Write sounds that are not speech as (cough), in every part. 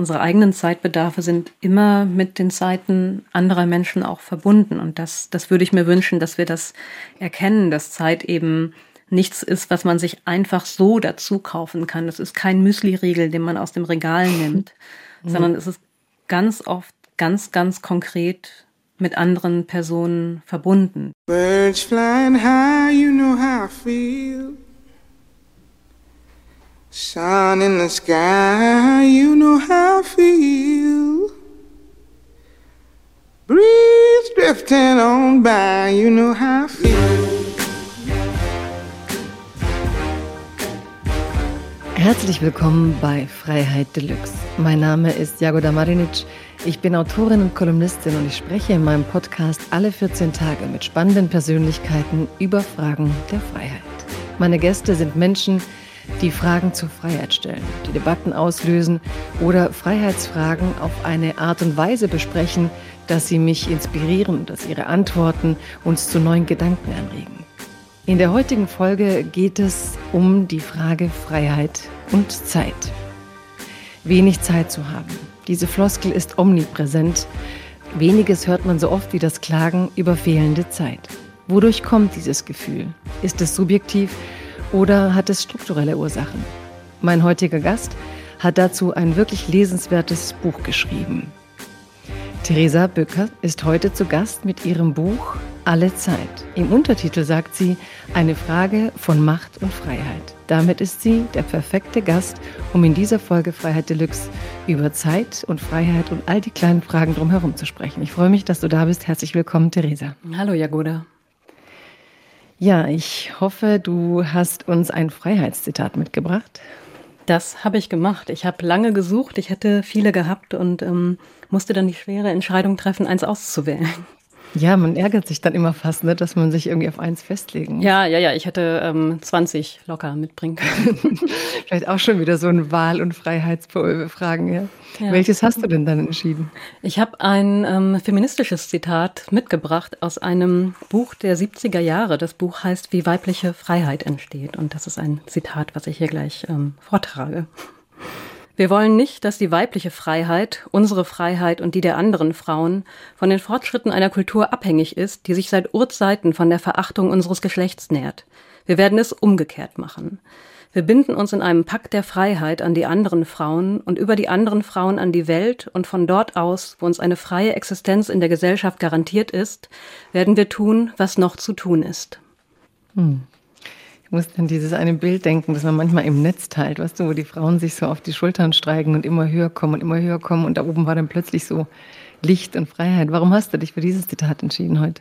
unsere eigenen Zeitbedarfe sind immer mit den Zeiten anderer Menschen auch verbunden. Und das, das würde ich mir wünschen, dass wir das erkennen, dass Zeit eben nichts ist, was man sich einfach so dazu kaufen kann. Es ist kein Müsli-Riegel, den man aus dem Regal (laughs) nimmt, mhm. sondern es ist ganz oft ganz, ganz konkret mit anderen Personen verbunden. Birds flying high, you know how I feel. Sun in the sky, you know how I feel. Breeze drifting on by, you know how I feel. Herzlich willkommen bei Freiheit Deluxe. Mein Name ist Jagoda Marinic. Ich bin Autorin und Kolumnistin und ich spreche in meinem Podcast alle 14 Tage mit spannenden Persönlichkeiten über Fragen der Freiheit. Meine Gäste sind Menschen, die Fragen zur Freiheit stellen, die Debatten auslösen oder Freiheitsfragen auf eine Art und Weise besprechen, dass sie mich inspirieren, dass ihre Antworten uns zu neuen Gedanken anregen. In der heutigen Folge geht es um die Frage Freiheit und Zeit. Wenig Zeit zu haben. Diese Floskel ist omnipräsent. Weniges hört man so oft wie das Klagen über fehlende Zeit. Wodurch kommt dieses Gefühl? Ist es subjektiv oder hat es strukturelle Ursachen? Mein heutiger Gast hat dazu ein wirklich lesenswertes Buch geschrieben. Theresa Bücker ist heute zu Gast mit ihrem Buch Alle Zeit. Im Untertitel sagt sie eine Frage von Macht und Freiheit. Damit ist sie der perfekte Gast, um in dieser Folge Freiheit Deluxe über Zeit und Freiheit und all die kleinen Fragen drumherum zu sprechen. Ich freue mich, dass du da bist. Herzlich willkommen, Theresa. Hallo, Jagoda. Ja, ich hoffe, du hast uns ein Freiheitszitat mitgebracht. Das habe ich gemacht. Ich habe lange gesucht. Ich hätte viele gehabt und ähm, musste dann die schwere Entscheidung treffen, eins auszuwählen. Ja, man ärgert sich dann immer fast, ne, dass man sich irgendwie auf eins festlegen muss. Ja, ja, ja. Ich hätte ähm, 20 locker mitbringen können. (laughs) Vielleicht auch schon wieder so ein Wahl- und Freiheitsfragen. Ja. ja. Welches hast du denn dann entschieden? Ich habe ein ähm, feministisches Zitat mitgebracht aus einem Buch der 70er Jahre. Das Buch heißt Wie weibliche Freiheit entsteht. Und das ist ein Zitat, was ich hier gleich ähm, vortrage. Wir wollen nicht, dass die weibliche Freiheit, unsere Freiheit und die der anderen Frauen von den Fortschritten einer Kultur abhängig ist, die sich seit Urzeiten von der Verachtung unseres Geschlechts nährt. Wir werden es umgekehrt machen. Wir binden uns in einem Pakt der Freiheit an die anderen Frauen und über die anderen Frauen an die Welt und von dort aus, wo uns eine freie Existenz in der Gesellschaft garantiert ist, werden wir tun, was noch zu tun ist. Hm. Ich muss an dieses eine Bild denken, das man manchmal im Netz teilt, weißt du, wo die Frauen sich so auf die Schultern streiken und immer höher kommen und immer höher kommen und da oben war dann plötzlich so Licht und Freiheit. Warum hast du dich für dieses Zitat entschieden heute?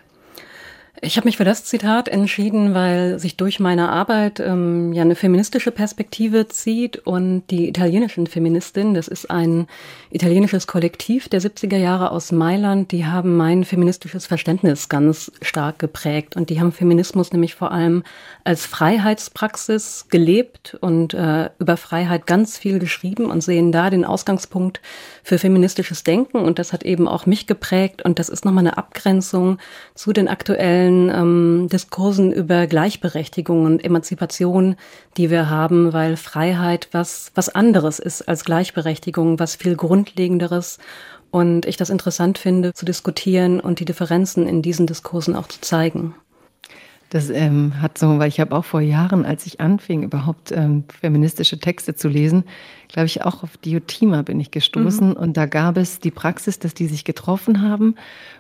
Ich habe mich für das Zitat entschieden, weil sich durch meine Arbeit ähm, ja eine feministische Perspektive zieht und die italienischen Feministinnen, das ist ein italienisches Kollektiv der 70er Jahre aus Mailand, die haben mein feministisches Verständnis ganz stark geprägt. Und die haben Feminismus nämlich vor allem als Freiheitspraxis gelebt und äh, über Freiheit ganz viel geschrieben und sehen da den Ausgangspunkt für feministisches Denken. Und das hat eben auch mich geprägt. Und das ist nochmal eine Abgrenzung zu den aktuellen aktuellen ähm, Diskursen über Gleichberechtigung und Emanzipation, die wir haben, weil Freiheit was, was anderes ist als Gleichberechtigung, was viel Grundlegenderes. Und ich das interessant finde, zu diskutieren und die Differenzen in diesen Diskursen auch zu zeigen. Das ähm, hat so, weil ich habe auch vor Jahren, als ich anfing, überhaupt ähm, feministische Texte zu lesen, glaube ich, auch auf Diotima bin ich gestoßen. Mhm. Und da gab es die Praxis, dass die sich getroffen haben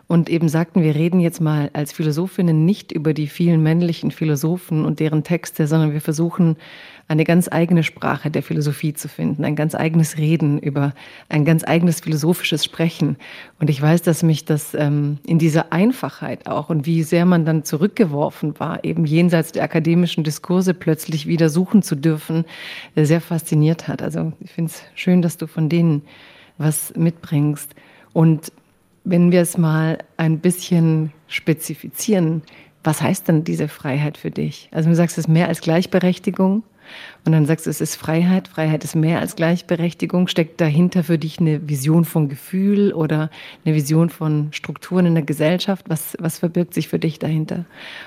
und eben sagten, wir reden jetzt mal als Philosophinnen nicht über die vielen männlichen Philosophen und deren Texte, sondern wir versuchen eine ganz eigene Sprache der Philosophie zu finden, ein ganz eigenes Reden über ein ganz eigenes philosophisches Sprechen. Und ich weiß, dass mich das ähm, in dieser Einfachheit auch und wie sehr man dann zurückgeworfen war, eben jenseits der akademischen Diskurse plötzlich wieder suchen zu dürfen, äh, sehr fasziniert hat. Also ich finde es schön, dass du von denen was mitbringst. Und wenn wir es mal ein bisschen spezifizieren, was heißt denn diese Freiheit für dich? Also du sagst, es mehr als Gleichberechtigung. Und dann sagst du, es ist Freiheit. Freiheit ist mehr als Gleichberechtigung. Steckt dahinter für dich eine Vision von Gefühl oder eine Vision von Strukturen in der Gesellschaft? Was, was verbirgt sich für dich dahinter?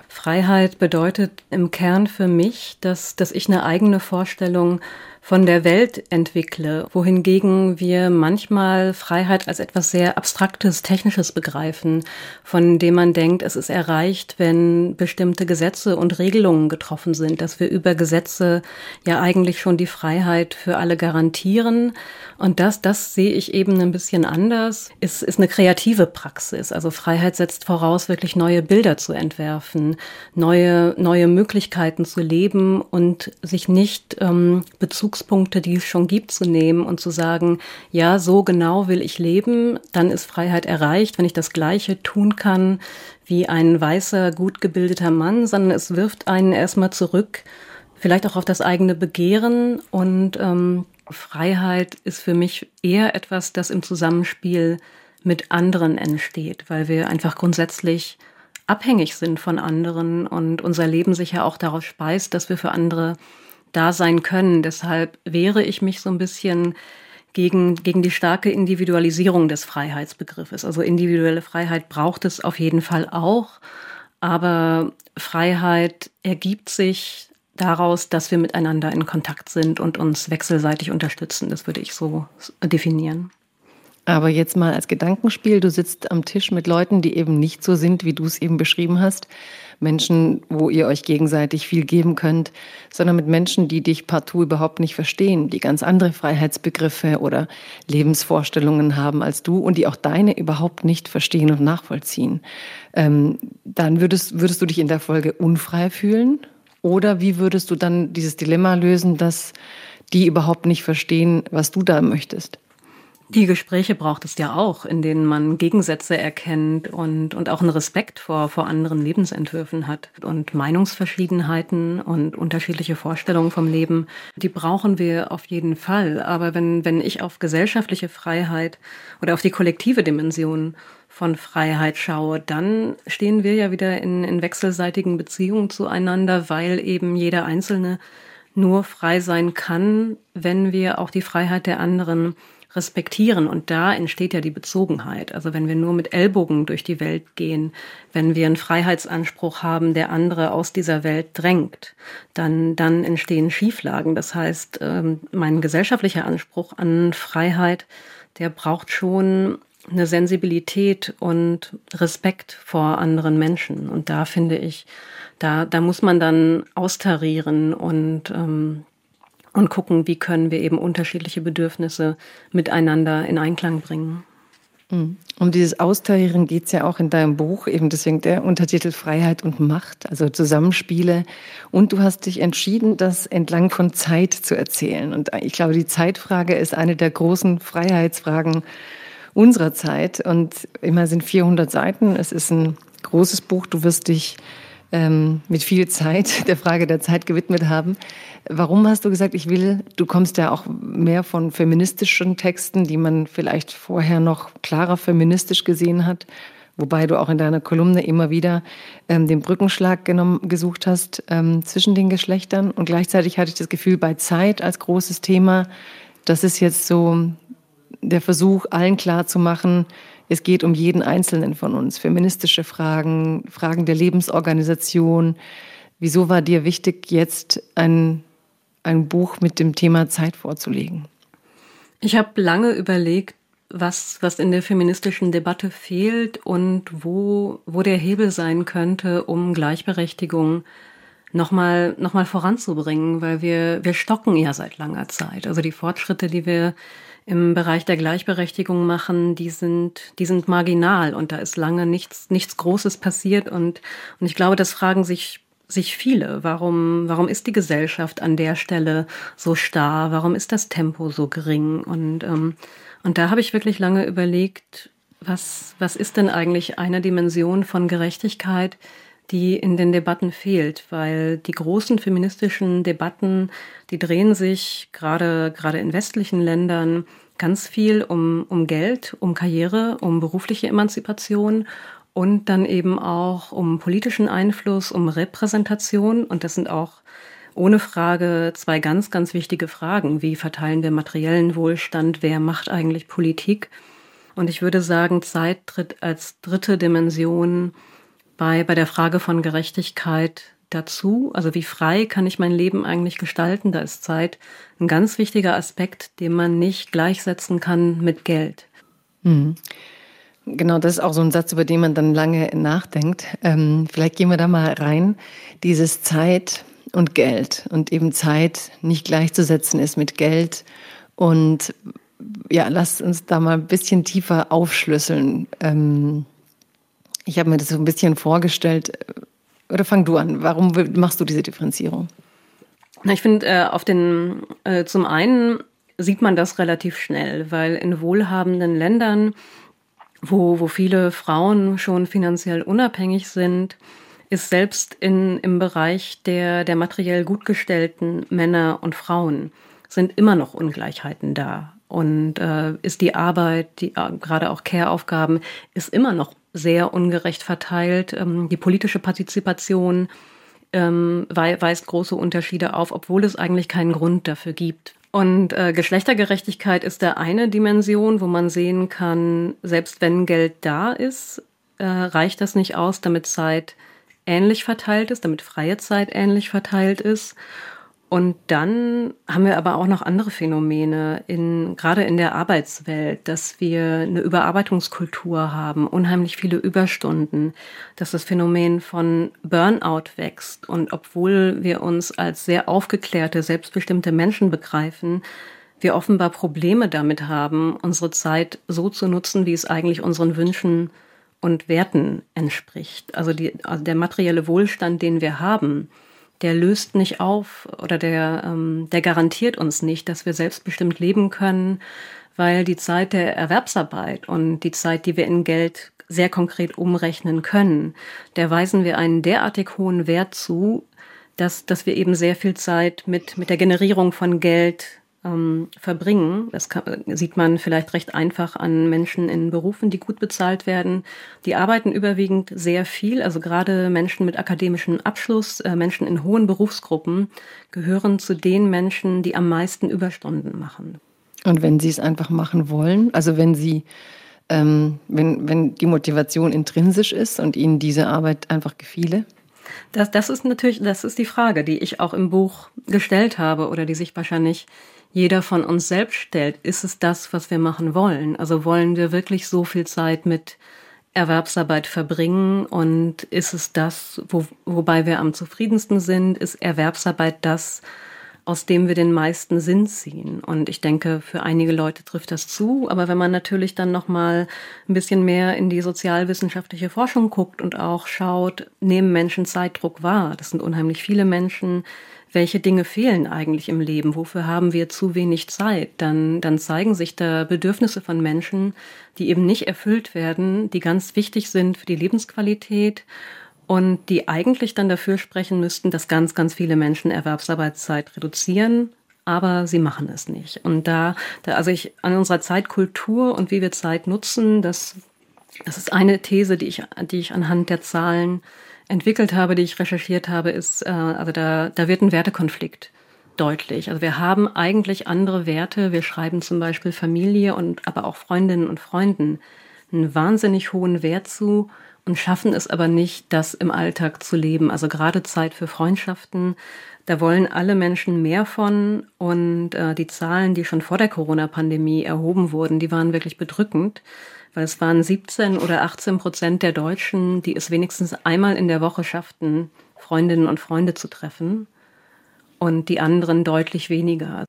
Freiheit bedeutet im Kern für mich, dass, dass ich eine eigene Vorstellung von der Welt entwickle, wohingegen wir manchmal Freiheit als etwas sehr Abstraktes, Technisches begreifen, von dem man denkt, es ist erreicht, wenn bestimmte Gesetze und Regelungen getroffen sind, dass wir über Gesetze ja eigentlich schon die Freiheit für alle garantieren. Und das, das sehe ich eben ein bisschen anders, ist, ist eine kreative Praxis. Also Freiheit setzt voraus, wirklich neue Bilder zu entwerfen, neue, neue Möglichkeiten zu leben und sich nicht ähm, Bezugspunkte, die es schon gibt, zu nehmen und zu sagen, ja, so genau will ich leben, dann ist Freiheit erreicht, wenn ich das Gleiche tun kann wie ein weißer, gut gebildeter Mann, sondern es wirft einen erstmal zurück, vielleicht auch auf das eigene Begehren. Und ähm, Freiheit ist für mich eher etwas, das im Zusammenspiel mit anderen entsteht, weil wir einfach grundsätzlich abhängig sind von anderen und unser Leben sich ja auch daraus speist, dass wir für andere da sein können. Deshalb wehre ich mich so ein bisschen gegen, gegen die starke Individualisierung des Freiheitsbegriffes. Also individuelle Freiheit braucht es auf jeden Fall auch, aber Freiheit ergibt sich daraus, dass wir miteinander in Kontakt sind und uns wechselseitig unterstützen. Das würde ich so definieren. Aber jetzt mal als Gedankenspiel, du sitzt am Tisch mit Leuten, die eben nicht so sind, wie du es eben beschrieben hast. Menschen, wo ihr euch gegenseitig viel geben könnt, sondern mit Menschen, die dich partout überhaupt nicht verstehen, die ganz andere Freiheitsbegriffe oder Lebensvorstellungen haben als du und die auch deine überhaupt nicht verstehen und nachvollziehen. Ähm, dann würdest, würdest du dich in der Folge unfrei fühlen? Oder wie würdest du dann dieses Dilemma lösen, dass die überhaupt nicht verstehen, was du da möchtest? Die Gespräche braucht es ja auch, in denen man Gegensätze erkennt und, und auch einen Respekt vor, vor anderen Lebensentwürfen hat. Und Meinungsverschiedenheiten und unterschiedliche Vorstellungen vom Leben, die brauchen wir auf jeden Fall. Aber wenn, wenn ich auf gesellschaftliche Freiheit oder auf die kollektive Dimension von Freiheit schaue, dann stehen wir ja wieder in, in wechselseitigen Beziehungen zueinander, weil eben jeder Einzelne nur frei sein kann, wenn wir auch die Freiheit der anderen respektieren. Und da entsteht ja die Bezogenheit. Also wenn wir nur mit Ellbogen durch die Welt gehen, wenn wir einen Freiheitsanspruch haben, der andere aus dieser Welt drängt, dann, dann entstehen Schieflagen. Das heißt, ähm, mein gesellschaftlicher Anspruch an Freiheit, der braucht schon eine Sensibilität und Respekt vor anderen Menschen. Und da finde ich, da, da muss man dann austarieren und ähm, und gucken, wie können wir eben unterschiedliche Bedürfnisse miteinander in Einklang bringen. Mhm. Um dieses Austarieren geht es ja auch in deinem Buch, eben deswegen der Untertitel Freiheit und Macht, also Zusammenspiele. Und du hast dich entschieden, das entlang von Zeit zu erzählen. Und ich glaube, die Zeitfrage ist eine der großen Freiheitsfragen unserer Zeit. Und immer sind 400 Seiten. Es ist ein großes Buch. Du wirst dich ähm, mit viel Zeit (laughs) der Frage der Zeit gewidmet haben. Warum hast du gesagt, ich will, du kommst ja auch mehr von feministischen Texten, die man vielleicht vorher noch klarer feministisch gesehen hat, wobei du auch in deiner Kolumne immer wieder ähm, den Brückenschlag genommen, gesucht hast ähm, zwischen den Geschlechtern. Und gleichzeitig hatte ich das Gefühl, bei Zeit als großes Thema, das ist jetzt so der Versuch, allen klar zu machen, es geht um jeden Einzelnen von uns. Feministische Fragen, Fragen der Lebensorganisation. Wieso war dir wichtig, jetzt ein, ein Buch mit dem Thema Zeit vorzulegen? Ich habe lange überlegt, was, was in der feministischen Debatte fehlt und wo, wo der Hebel sein könnte, um Gleichberechtigung nochmal noch mal voranzubringen, weil wir, wir stocken ja seit langer Zeit. Also die Fortschritte, die wir im Bereich der Gleichberechtigung machen, die sind, die sind marginal und da ist lange nichts, nichts Großes passiert und, und ich glaube, das fragen sich sich viele. Warum, warum ist die Gesellschaft an der Stelle so starr? Warum ist das Tempo so gering? Und, ähm, und da habe ich wirklich lange überlegt, was, was ist denn eigentlich eine Dimension von Gerechtigkeit, die in den Debatten fehlt, weil die großen feministischen Debatten, die drehen sich gerade, gerade in westlichen Ländern ganz viel um, um Geld, um Karriere, um berufliche Emanzipation und dann eben auch um politischen Einfluss, um Repräsentation. Und das sind auch ohne Frage zwei ganz, ganz wichtige Fragen. Wie verteilen wir materiellen Wohlstand? Wer macht eigentlich Politik? Und ich würde sagen, Zeit tritt als dritte Dimension bei, bei der Frage von Gerechtigkeit dazu? Also wie frei kann ich mein Leben eigentlich gestalten? Da ist Zeit ein ganz wichtiger Aspekt, den man nicht gleichsetzen kann mit Geld. Mhm. Genau, das ist auch so ein Satz, über den man dann lange nachdenkt. Ähm, vielleicht gehen wir da mal rein. Dieses Zeit und Geld und eben Zeit nicht gleichzusetzen ist mit Geld. Und ja, lasst uns da mal ein bisschen tiefer aufschlüsseln. Ähm, ich habe mir das so ein bisschen vorgestellt. Oder fang du an. Warum machst du diese Differenzierung? Na, ich finde, äh, auf den, äh, zum einen sieht man das relativ schnell, weil in wohlhabenden Ländern wo, wo viele Frauen schon finanziell unabhängig sind, ist selbst in, im Bereich der, der materiell gutgestellten Männer und Frauen sind immer noch Ungleichheiten da. Und äh, ist die Arbeit, die, äh, gerade auch Care-Aufgaben, ist immer noch sehr ungerecht verteilt. Ähm, die politische Partizipation ähm, weist große Unterschiede auf, obwohl es eigentlich keinen Grund dafür gibt. Und äh, Geschlechtergerechtigkeit ist der eine Dimension, wo man sehen kann, selbst wenn Geld da ist, äh, reicht das nicht aus, damit Zeit ähnlich verteilt ist, damit freie Zeit ähnlich verteilt ist. Und dann haben wir aber auch noch andere Phänomene, in, gerade in der Arbeitswelt, dass wir eine Überarbeitungskultur haben, unheimlich viele Überstunden, dass das Phänomen von Burnout wächst. Und obwohl wir uns als sehr aufgeklärte, selbstbestimmte Menschen begreifen, wir offenbar Probleme damit haben, unsere Zeit so zu nutzen, wie es eigentlich unseren Wünschen und Werten entspricht. Also, die, also der materielle Wohlstand, den wir haben, der löst nicht auf oder der, ähm, der garantiert uns nicht, dass wir selbstbestimmt leben können, weil die Zeit der Erwerbsarbeit und die Zeit, die wir in Geld sehr konkret umrechnen können, der weisen wir einen derartig hohen Wert zu, dass, dass wir eben sehr viel Zeit mit, mit der Generierung von Geld ähm, verbringen. Das kann, sieht man vielleicht recht einfach an Menschen in Berufen, die gut bezahlt werden. Die arbeiten überwiegend sehr viel. Also gerade Menschen mit akademischem Abschluss, äh, Menschen in hohen Berufsgruppen gehören zu den Menschen, die am meisten Überstunden machen. Und wenn sie es einfach machen wollen, also wenn sie ähm, wenn, wenn die Motivation intrinsisch ist und ihnen diese Arbeit einfach gefiele? Das, das ist natürlich, das ist die Frage, die ich auch im Buch gestellt habe oder die sich wahrscheinlich jeder von uns selbst stellt, ist es das, was wir machen wollen? Also wollen wir wirklich so viel Zeit mit Erwerbsarbeit verbringen und ist es das, wo, wobei wir am zufriedensten sind, ist Erwerbsarbeit das, aus dem wir den meisten Sinn ziehen. Und ich denke, für einige Leute trifft das zu. Aber wenn man natürlich dann noch mal ein bisschen mehr in die sozialwissenschaftliche Forschung guckt und auch schaut, nehmen Menschen Zeitdruck wahr? Das sind unheimlich viele Menschen, welche Dinge fehlen eigentlich im Leben, wofür haben wir zu wenig Zeit, dann, dann zeigen sich da Bedürfnisse von Menschen, die eben nicht erfüllt werden, die ganz wichtig sind für die Lebensqualität und die eigentlich dann dafür sprechen müssten, dass ganz, ganz viele Menschen Erwerbsarbeitszeit reduzieren, aber sie machen es nicht. Und da, da also ich an unserer Zeitkultur und wie wir Zeit nutzen, das, das ist eine These, die ich, die ich anhand der Zahlen entwickelt habe, die ich recherchiert habe, ist, äh, also da, da wird ein Wertekonflikt deutlich. Also wir haben eigentlich andere Werte. Wir schreiben zum Beispiel Familie und aber auch Freundinnen und Freunden einen wahnsinnig hohen Wert zu und schaffen es aber nicht, das im Alltag zu leben. Also gerade Zeit für Freundschaften, da wollen alle Menschen mehr von und äh, die Zahlen, die schon vor der Corona-Pandemie erhoben wurden, die waren wirklich bedrückend weil es waren 17 oder 18 Prozent der Deutschen, die es wenigstens einmal in der Woche schafften, Freundinnen und Freunde zu treffen und die anderen deutlich weniger.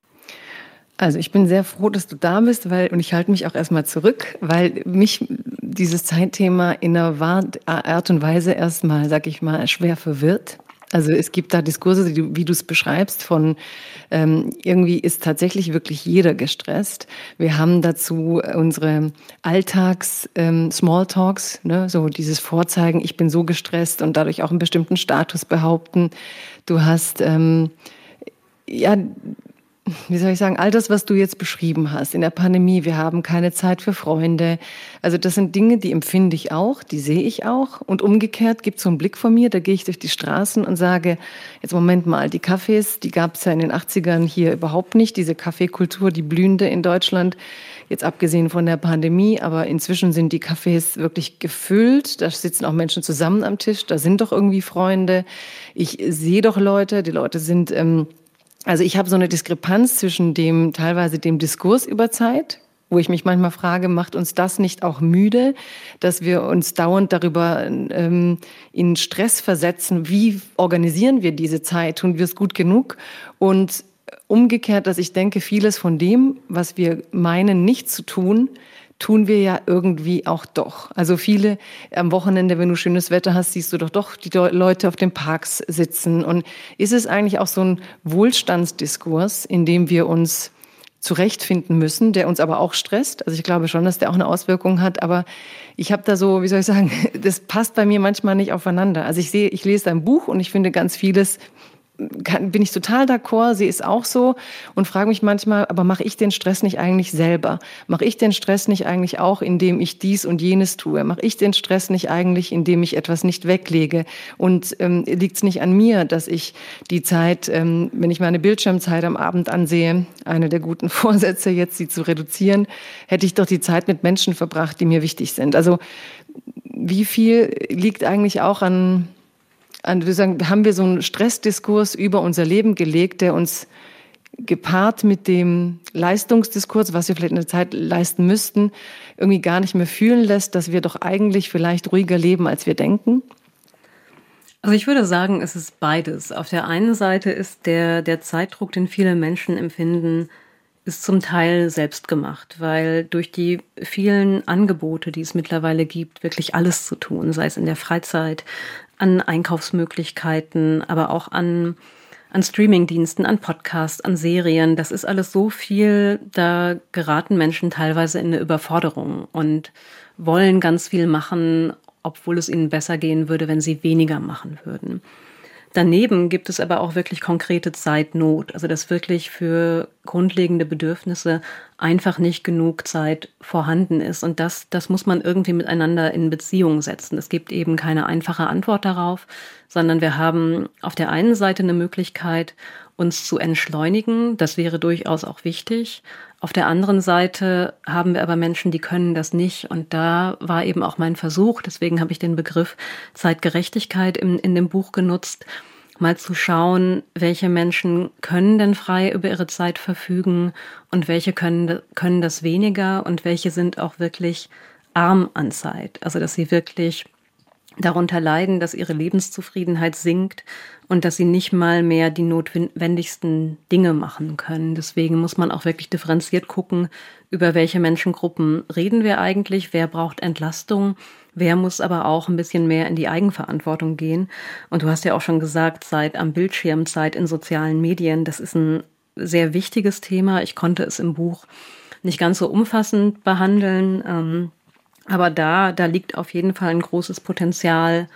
Also ich bin sehr froh, dass du da bist, weil und ich halte mich auch erstmal zurück, weil mich dieses Zeitthema in einer Art und Weise erstmal, sag ich mal, schwer verwirrt. Also es gibt da Diskurse, wie du es beschreibst, von ähm, irgendwie ist tatsächlich wirklich jeder gestresst. Wir haben dazu unsere Alltags-Smalltalks, ähm, ne? so dieses Vorzeigen, ich bin so gestresst und dadurch auch einen bestimmten Status behaupten. Du hast ähm, ja (laughs) wie soll ich sagen, all das, was du jetzt beschrieben hast in der Pandemie, wir haben keine Zeit für Freunde. Also das sind Dinge, die empfinde ich auch, die sehe ich auch. Und umgekehrt gibt es so einen Blick von mir, da gehe ich durch die Straßen und sage, jetzt Moment mal, die Cafés, die gab es ja in den 80ern hier überhaupt nicht, diese Kaffeekultur, die blühende in Deutschland, jetzt abgesehen von der Pandemie, aber inzwischen sind die Cafés wirklich gefüllt, da sitzen auch Menschen zusammen am Tisch, da sind doch irgendwie Freunde. Ich sehe doch Leute, die Leute sind... Ähm, also ich habe so eine Diskrepanz zwischen dem teilweise dem Diskurs über Zeit, wo ich mich manchmal frage, macht uns das nicht auch müde, dass wir uns dauernd darüber ähm, in Stress versetzen, wie organisieren wir diese Zeit, tun wir es gut genug? Und umgekehrt, dass ich denke, vieles von dem, was wir meinen nicht zu tun, tun wir ja irgendwie auch doch. Also viele am Wochenende, wenn du schönes Wetter hast, siehst du doch doch die Leute auf den Parks sitzen. Und ist es eigentlich auch so ein Wohlstandsdiskurs, in dem wir uns zurechtfinden müssen, der uns aber auch stresst. Also ich glaube schon, dass der auch eine Auswirkung hat, aber ich habe da so, wie soll ich sagen, (laughs) das passt bei mir manchmal nicht aufeinander. Also ich sehe, ich lese dein Buch und ich finde ganz vieles kann, bin ich total d'accord, sie ist auch so und frage mich manchmal, aber mache ich den Stress nicht eigentlich selber? Mache ich den Stress nicht eigentlich auch, indem ich dies und jenes tue? Mache ich den Stress nicht eigentlich, indem ich etwas nicht weglege? Und ähm, liegt es nicht an mir, dass ich die Zeit, ähm, wenn ich meine Bildschirmzeit am Abend ansehe, eine der guten (laughs) Vorsätze jetzt, sie zu reduzieren, hätte ich doch die Zeit mit Menschen verbracht, die mir wichtig sind. Also wie viel liegt eigentlich auch an sagen, haben wir so einen Stressdiskurs über unser Leben gelegt, der uns gepaart mit dem Leistungsdiskurs, was wir vielleicht in der Zeit leisten müssten, irgendwie gar nicht mehr fühlen lässt, dass wir doch eigentlich vielleicht ruhiger leben, als wir denken? Also ich würde sagen, es ist beides. Auf der einen Seite ist der, der Zeitdruck, den viele Menschen empfinden, ist zum Teil selbst gemacht, weil durch die vielen Angebote, die es mittlerweile gibt, wirklich alles zu tun, sei es in der Freizeit, an Einkaufsmöglichkeiten, aber auch an, an Streamingdiensten, an Podcasts, an Serien. Das ist alles so viel, da geraten Menschen teilweise in eine Überforderung und wollen ganz viel machen, obwohl es ihnen besser gehen würde, wenn sie weniger machen würden. Daneben gibt es aber auch wirklich konkrete Zeitnot, also dass wirklich für grundlegende Bedürfnisse einfach nicht genug Zeit vorhanden ist. Und das, das muss man irgendwie miteinander in Beziehung setzen. Es gibt eben keine einfache Antwort darauf, sondern wir haben auf der einen Seite eine Möglichkeit, uns zu entschleunigen. Das wäre durchaus auch wichtig. Auf der anderen Seite haben wir aber Menschen, die können das nicht. Und da war eben auch mein Versuch, deswegen habe ich den Begriff Zeitgerechtigkeit in, in dem Buch genutzt, mal zu schauen, welche Menschen können denn frei über ihre Zeit verfügen und welche können, können das weniger und welche sind auch wirklich arm an Zeit. Also dass sie wirklich darunter leiden, dass ihre Lebenszufriedenheit sinkt und dass sie nicht mal mehr die notwendigsten Dinge machen können. Deswegen muss man auch wirklich differenziert gucken, über welche Menschengruppen reden wir eigentlich, wer braucht Entlastung, wer muss aber auch ein bisschen mehr in die Eigenverantwortung gehen. Und du hast ja auch schon gesagt, Zeit am Bildschirm, Zeit in sozialen Medien, das ist ein sehr wichtiges Thema. Ich konnte es im Buch nicht ganz so umfassend behandeln. Aber da, da liegt auf jeden Fall ein großes Potenzial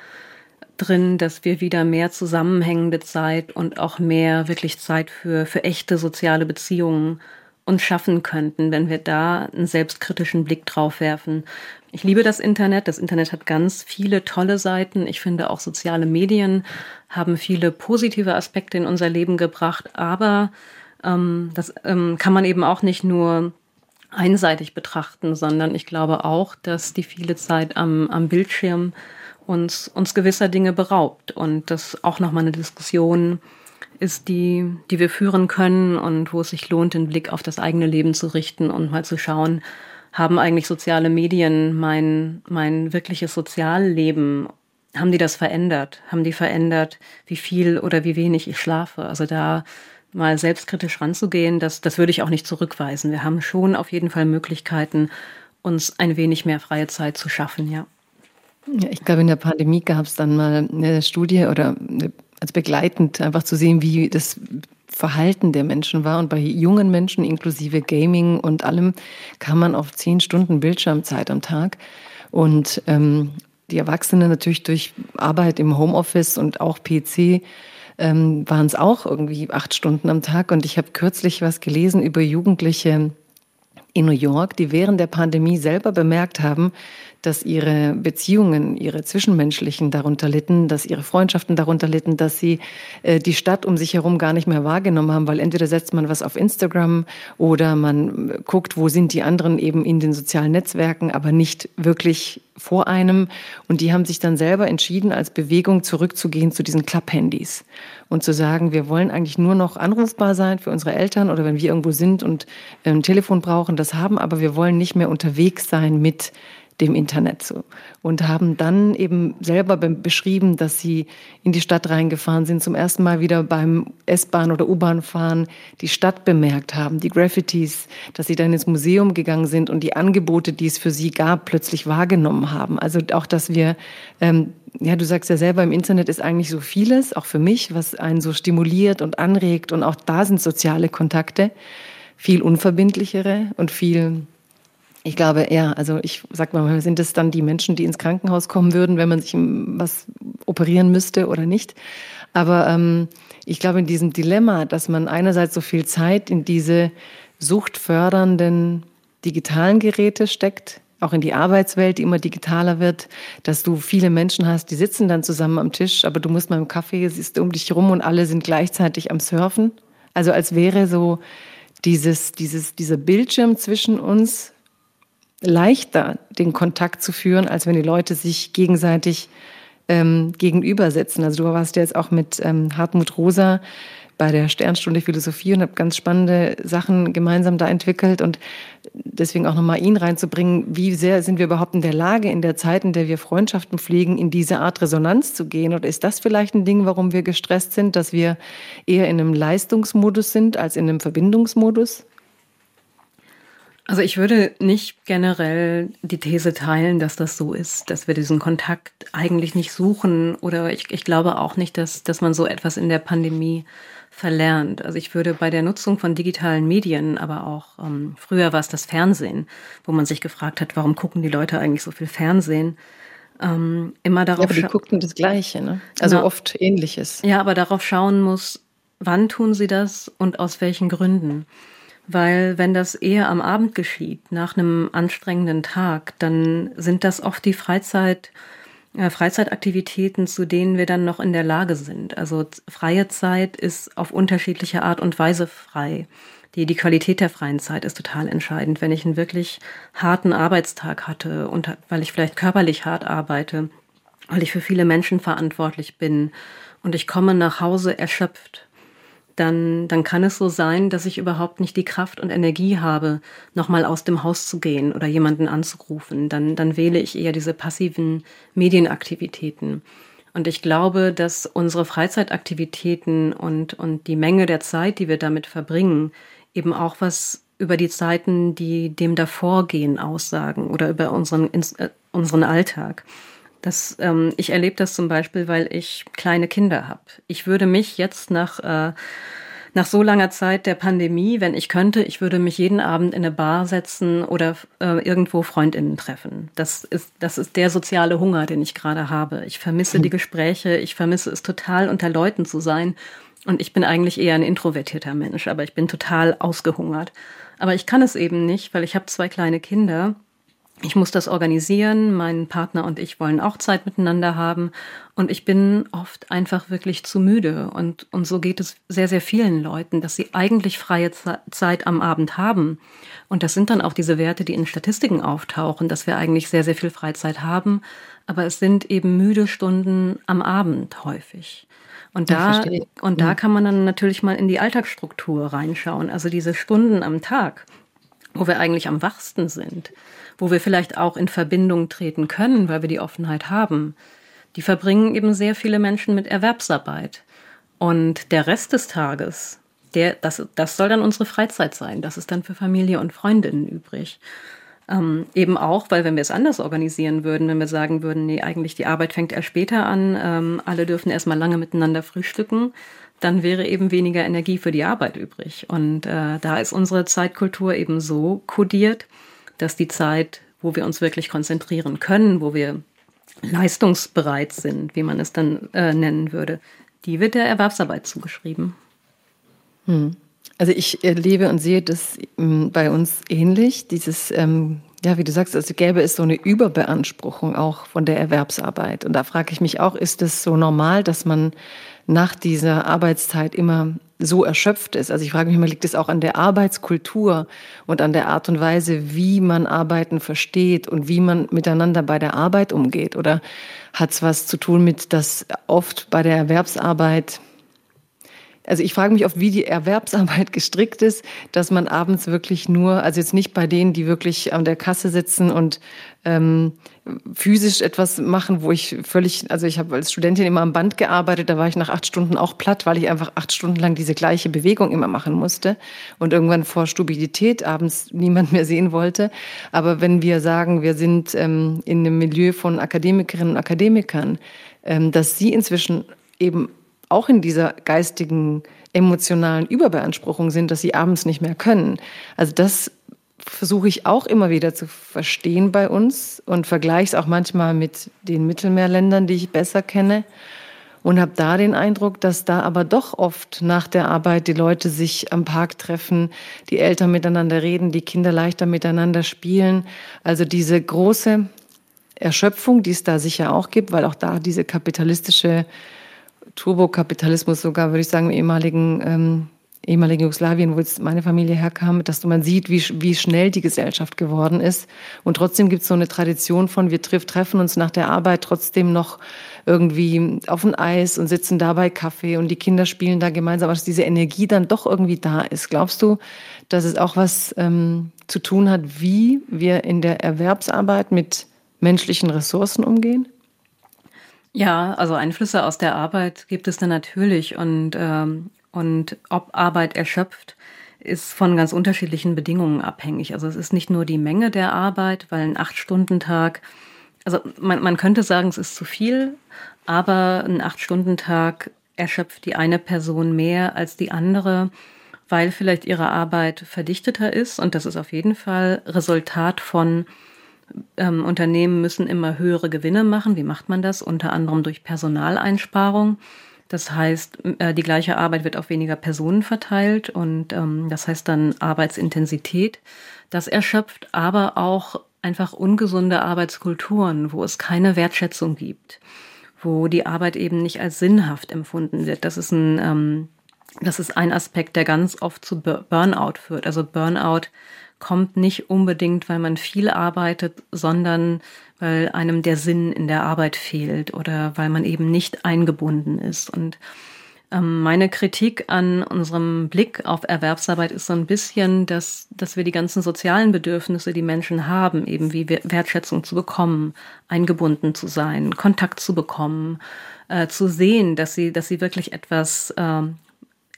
drin, dass wir wieder mehr zusammenhängende Zeit und auch mehr wirklich Zeit für, für echte soziale Beziehungen uns schaffen könnten, wenn wir da einen selbstkritischen Blick drauf werfen. Ich liebe das Internet. Das Internet hat ganz viele tolle Seiten. Ich finde auch soziale Medien haben viele positive Aspekte in unser Leben gebracht. Aber ähm, das ähm, kann man eben auch nicht nur einseitig betrachten, sondern ich glaube auch, dass die viele Zeit am, am Bildschirm uns, uns gewisser Dinge beraubt und das auch nochmal eine Diskussion ist, die, die wir führen können und wo es sich lohnt, den Blick auf das eigene Leben zu richten und mal zu schauen, haben eigentlich soziale Medien mein, mein wirkliches Sozialleben, haben die das verändert? Haben die verändert, wie viel oder wie wenig ich schlafe? Also da mal selbstkritisch ranzugehen, das, das würde ich auch nicht zurückweisen. Wir haben schon auf jeden Fall Möglichkeiten, uns ein wenig mehr freie Zeit zu schaffen, ja. Ja, ich glaube, in der Pandemie gab es dann mal eine Studie oder als begleitend einfach zu sehen, wie das Verhalten der Menschen war. Und bei jungen Menschen inklusive Gaming und allem kam man auf zehn Stunden Bildschirmzeit am Tag. Und ähm, die Erwachsenen natürlich durch Arbeit im Homeoffice und auch PC ähm, waren es auch irgendwie acht Stunden am Tag. Und ich habe kürzlich was gelesen über Jugendliche in New York, die während der Pandemie selber bemerkt haben, dass ihre Beziehungen, ihre zwischenmenschlichen darunter litten, dass ihre Freundschaften darunter litten, dass sie äh, die Stadt um sich herum gar nicht mehr wahrgenommen haben, weil entweder setzt man was auf Instagram oder man guckt, wo sind die anderen eben in den sozialen Netzwerken, aber nicht wirklich vor einem. Und die haben sich dann selber entschieden, als Bewegung zurückzugehen zu diesen Klapphandys und zu sagen, wir wollen eigentlich nur noch anrufbar sein für unsere Eltern oder wenn wir irgendwo sind und ein Telefon brauchen, das haben, aber wir wollen nicht mehr unterwegs sein mit dem Internet so. Und haben dann eben selber beschrieben, dass sie in die Stadt reingefahren sind, zum ersten Mal wieder beim S-Bahn oder U-Bahn fahren, die Stadt bemerkt haben, die Graffitis, dass sie dann ins Museum gegangen sind und die Angebote, die es für sie gab, plötzlich wahrgenommen haben. Also auch, dass wir, ähm, ja, du sagst ja selber, im Internet ist eigentlich so vieles, auch für mich, was einen so stimuliert und anregt und auch da sind soziale Kontakte viel unverbindlichere und viel ich glaube, ja, also ich sag mal, sind es dann die Menschen, die ins Krankenhaus kommen würden, wenn man sich was operieren müsste oder nicht? Aber ähm, ich glaube, in diesem Dilemma, dass man einerseits so viel Zeit in diese suchtfördernden digitalen Geräte steckt, auch in die Arbeitswelt, die immer digitaler wird, dass du viele Menschen hast, die sitzen dann zusammen am Tisch, aber du musst mal im Kaffee, siehst um dich rum und alle sind gleichzeitig am Surfen. Also als wäre so dieses, dieses, dieser Bildschirm zwischen uns leichter, den Kontakt zu führen, als wenn die Leute sich gegenseitig ähm, gegenübersetzen. Also du warst ja jetzt auch mit ähm, Hartmut Rosa bei der Sternstunde Philosophie und habe ganz spannende Sachen gemeinsam da entwickelt und deswegen auch nochmal ihn reinzubringen, wie sehr sind wir überhaupt in der Lage, in der Zeit, in der wir Freundschaften pflegen, in diese Art Resonanz zu gehen? Oder ist das vielleicht ein Ding, warum wir gestresst sind, dass wir eher in einem Leistungsmodus sind als in einem Verbindungsmodus? Also ich würde nicht generell die These teilen, dass das so ist, dass wir diesen Kontakt eigentlich nicht suchen oder ich, ich glaube auch nicht, dass, dass man so etwas in der Pandemie verlernt. Also ich würde bei der Nutzung von digitalen Medien, aber auch ähm, früher war es das Fernsehen, wo man sich gefragt hat, warum gucken die Leute eigentlich so viel Fernsehen? Ähm, immer darauf. Ja, aber die guckten das Gleiche, ne? Also genau. oft Ähnliches. Ja, aber darauf schauen muss, wann tun sie das und aus welchen Gründen. Weil wenn das eher am Abend geschieht, nach einem anstrengenden Tag, dann sind das oft die Freizeit, äh, Freizeitaktivitäten, zu denen wir dann noch in der Lage sind. Also freie Zeit ist auf unterschiedliche Art und Weise frei. Die, die Qualität der freien Zeit ist total entscheidend. Wenn ich einen wirklich harten Arbeitstag hatte und weil ich vielleicht körperlich hart arbeite, weil ich für viele Menschen verantwortlich bin und ich komme nach Hause erschöpft, dann, dann kann es so sein, dass ich überhaupt nicht die Kraft und Energie habe, nochmal aus dem Haus zu gehen oder jemanden anzurufen. Dann, dann wähle ich eher diese passiven Medienaktivitäten. Und ich glaube, dass unsere Freizeitaktivitäten und, und die Menge der Zeit, die wir damit verbringen, eben auch was über die Zeiten, die dem davor gehen, aussagen oder über unseren, äh, unseren Alltag. Das, ähm, ich erlebe das zum Beispiel, weil ich kleine Kinder habe. Ich würde mich jetzt nach, äh, nach so langer Zeit der Pandemie, wenn ich könnte, ich würde mich jeden Abend in eine Bar setzen oder äh, irgendwo Freundinnen treffen. Das ist, das ist der soziale Hunger, den ich gerade habe. Ich vermisse die Gespräche, ich vermisse es total, unter Leuten zu sein. Und ich bin eigentlich eher ein introvertierter Mensch, aber ich bin total ausgehungert. Aber ich kann es eben nicht, weil ich habe zwei kleine Kinder ich muss das organisieren. Mein Partner und ich wollen auch Zeit miteinander haben. Und ich bin oft einfach wirklich zu müde. Und, und so geht es sehr, sehr vielen Leuten, dass sie eigentlich freie Zeit am Abend haben. Und das sind dann auch diese Werte, die in Statistiken auftauchen, dass wir eigentlich sehr, sehr viel Freizeit haben. Aber es sind eben müde Stunden am Abend häufig. Und da, und da kann man dann natürlich mal in die Alltagsstruktur reinschauen. Also diese Stunden am Tag, wo wir eigentlich am wachsten sind wo wir vielleicht auch in Verbindung treten können, weil wir die Offenheit haben, die verbringen eben sehr viele Menschen mit Erwerbsarbeit. Und der Rest des Tages, der, das, das soll dann unsere Freizeit sein. Das ist dann für Familie und Freundinnen übrig. Ähm, eben auch, weil wenn wir es anders organisieren würden, wenn wir sagen würden, nee, eigentlich die Arbeit fängt erst später an, ähm, alle dürfen erstmal lange miteinander frühstücken, dann wäre eben weniger Energie für die Arbeit übrig. Und äh, da ist unsere Zeitkultur eben so kodiert, dass die Zeit, wo wir uns wirklich konzentrieren können, wo wir leistungsbereit sind, wie man es dann äh, nennen würde, die wird der Erwerbsarbeit zugeschrieben. Hm. Also ich erlebe und sehe das ähm, bei uns ähnlich. Dieses, ähm, ja, wie du sagst, also gäbe es so eine Überbeanspruchung auch von der Erwerbsarbeit. Und da frage ich mich auch, ist es so normal, dass man nach dieser Arbeitszeit immer so erschöpft ist. Also ich frage mich mal, liegt es auch an der Arbeitskultur und an der Art und Weise, wie man Arbeiten versteht und wie man miteinander bei der Arbeit umgeht? Oder hat es was zu tun mit, dass oft bei der Erwerbsarbeit also ich frage mich oft, wie die Erwerbsarbeit (laughs) gestrickt ist, dass man abends wirklich nur, also jetzt nicht bei denen, die wirklich an der Kasse sitzen und ähm, physisch etwas machen, wo ich völlig, also ich habe als Studentin immer am Band gearbeitet, da war ich nach acht Stunden auch platt, weil ich einfach acht Stunden lang diese gleiche Bewegung immer machen musste und irgendwann vor Stupidität abends niemand mehr sehen wollte. Aber wenn wir sagen, wir sind ähm, in einem Milieu von Akademikerinnen und Akademikern, ähm, dass sie inzwischen eben auch in dieser geistigen, emotionalen Überbeanspruchung sind, dass sie abends nicht mehr können. Also das versuche ich auch immer wieder zu verstehen bei uns und vergleiche es auch manchmal mit den Mittelmeerländern, die ich besser kenne. Und habe da den Eindruck, dass da aber doch oft nach der Arbeit die Leute sich am Park treffen, die Eltern miteinander reden, die Kinder leichter miteinander spielen. Also diese große Erschöpfung, die es da sicher auch gibt, weil auch da diese kapitalistische Turbokapitalismus sogar, würde ich sagen, im ehemaligen, ähm, ehemaligen Jugoslawien, wo jetzt meine Familie herkam, dass man sieht, wie, wie schnell die Gesellschaft geworden ist. Und trotzdem gibt es so eine Tradition von, wir treff, treffen uns nach der Arbeit trotzdem noch irgendwie auf ein Eis und sitzen dabei Kaffee und die Kinder spielen da gemeinsam, dass diese Energie dann doch irgendwie da ist. Glaubst du, dass es auch was ähm, zu tun hat, wie wir in der Erwerbsarbeit mit menschlichen Ressourcen umgehen? Ja, also Einflüsse aus der Arbeit gibt es dann natürlich und, ähm, und ob Arbeit erschöpft, ist von ganz unterschiedlichen Bedingungen abhängig. Also es ist nicht nur die Menge der Arbeit, weil ein Acht-Stunden-Tag, also man, man könnte sagen, es ist zu viel, aber ein Acht-Stunden-Tag erschöpft die eine Person mehr als die andere, weil vielleicht ihre Arbeit verdichteter ist und das ist auf jeden Fall Resultat von ähm, Unternehmen müssen immer höhere Gewinne machen. Wie macht man das? Unter anderem durch Personaleinsparung. Das heißt, äh, die gleiche Arbeit wird auf weniger Personen verteilt und ähm, das heißt dann Arbeitsintensität. Das erschöpft aber auch einfach ungesunde Arbeitskulturen, wo es keine Wertschätzung gibt, wo die Arbeit eben nicht als sinnhaft empfunden wird. Das ist ein, ähm, das ist ein Aspekt, der ganz oft zu Burnout führt. Also Burnout kommt nicht unbedingt, weil man viel arbeitet, sondern weil einem der Sinn in der Arbeit fehlt oder weil man eben nicht eingebunden ist. Und ähm, meine Kritik an unserem Blick auf Erwerbsarbeit ist so ein bisschen, dass, dass wir die ganzen sozialen Bedürfnisse, die Menschen haben, eben wie Wertschätzung zu bekommen, eingebunden zu sein, Kontakt zu bekommen, äh, zu sehen, dass sie, dass sie wirklich etwas äh,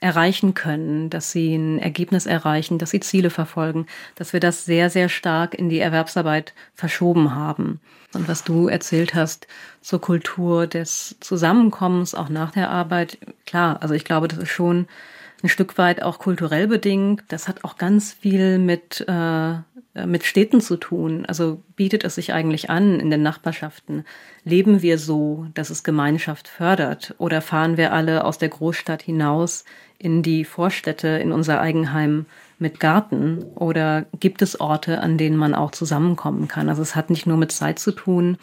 erreichen können, dass sie ein Ergebnis erreichen, dass sie Ziele verfolgen, dass wir das sehr, sehr stark in die Erwerbsarbeit verschoben haben. Und was du erzählt hast zur Kultur des Zusammenkommens, auch nach der Arbeit, klar, also ich glaube, das ist schon ein Stück weit auch kulturell bedingt. Das hat auch ganz viel mit, äh, mit Städten zu tun. Also bietet es sich eigentlich an in den Nachbarschaften? Leben wir so, dass es Gemeinschaft fördert? Oder fahren wir alle aus der Großstadt hinaus in die Vorstädte, in unser Eigenheim mit Garten? Oder gibt es Orte, an denen man auch zusammenkommen kann? Also es hat nicht nur mit Zeit zu tun,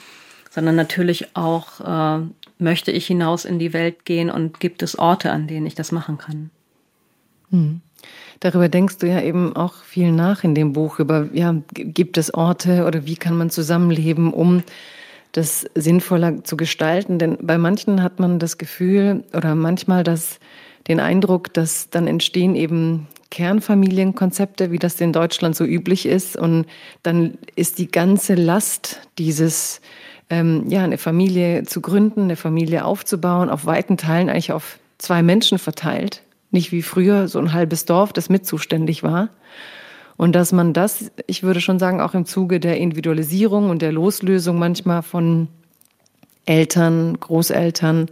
sondern natürlich auch, äh, möchte ich hinaus in die Welt gehen und gibt es Orte, an denen ich das machen kann? Hm. Darüber denkst du ja eben auch viel nach in dem Buch über, ja, gibt es Orte oder wie kann man zusammenleben, um das sinnvoller zu gestalten? Denn bei manchen hat man das Gefühl oder manchmal das den Eindruck, dass dann entstehen eben Kernfamilienkonzepte, wie das in Deutschland so üblich ist. Und dann ist die ganze Last dieses, ähm, ja, eine Familie zu gründen, eine Familie aufzubauen, auf weiten Teilen eigentlich auf zwei Menschen verteilt. Nicht wie früher so ein halbes Dorf, das mit zuständig war. Und dass man das, ich würde schon sagen, auch im Zuge der Individualisierung und der Loslösung manchmal von Eltern, Großeltern,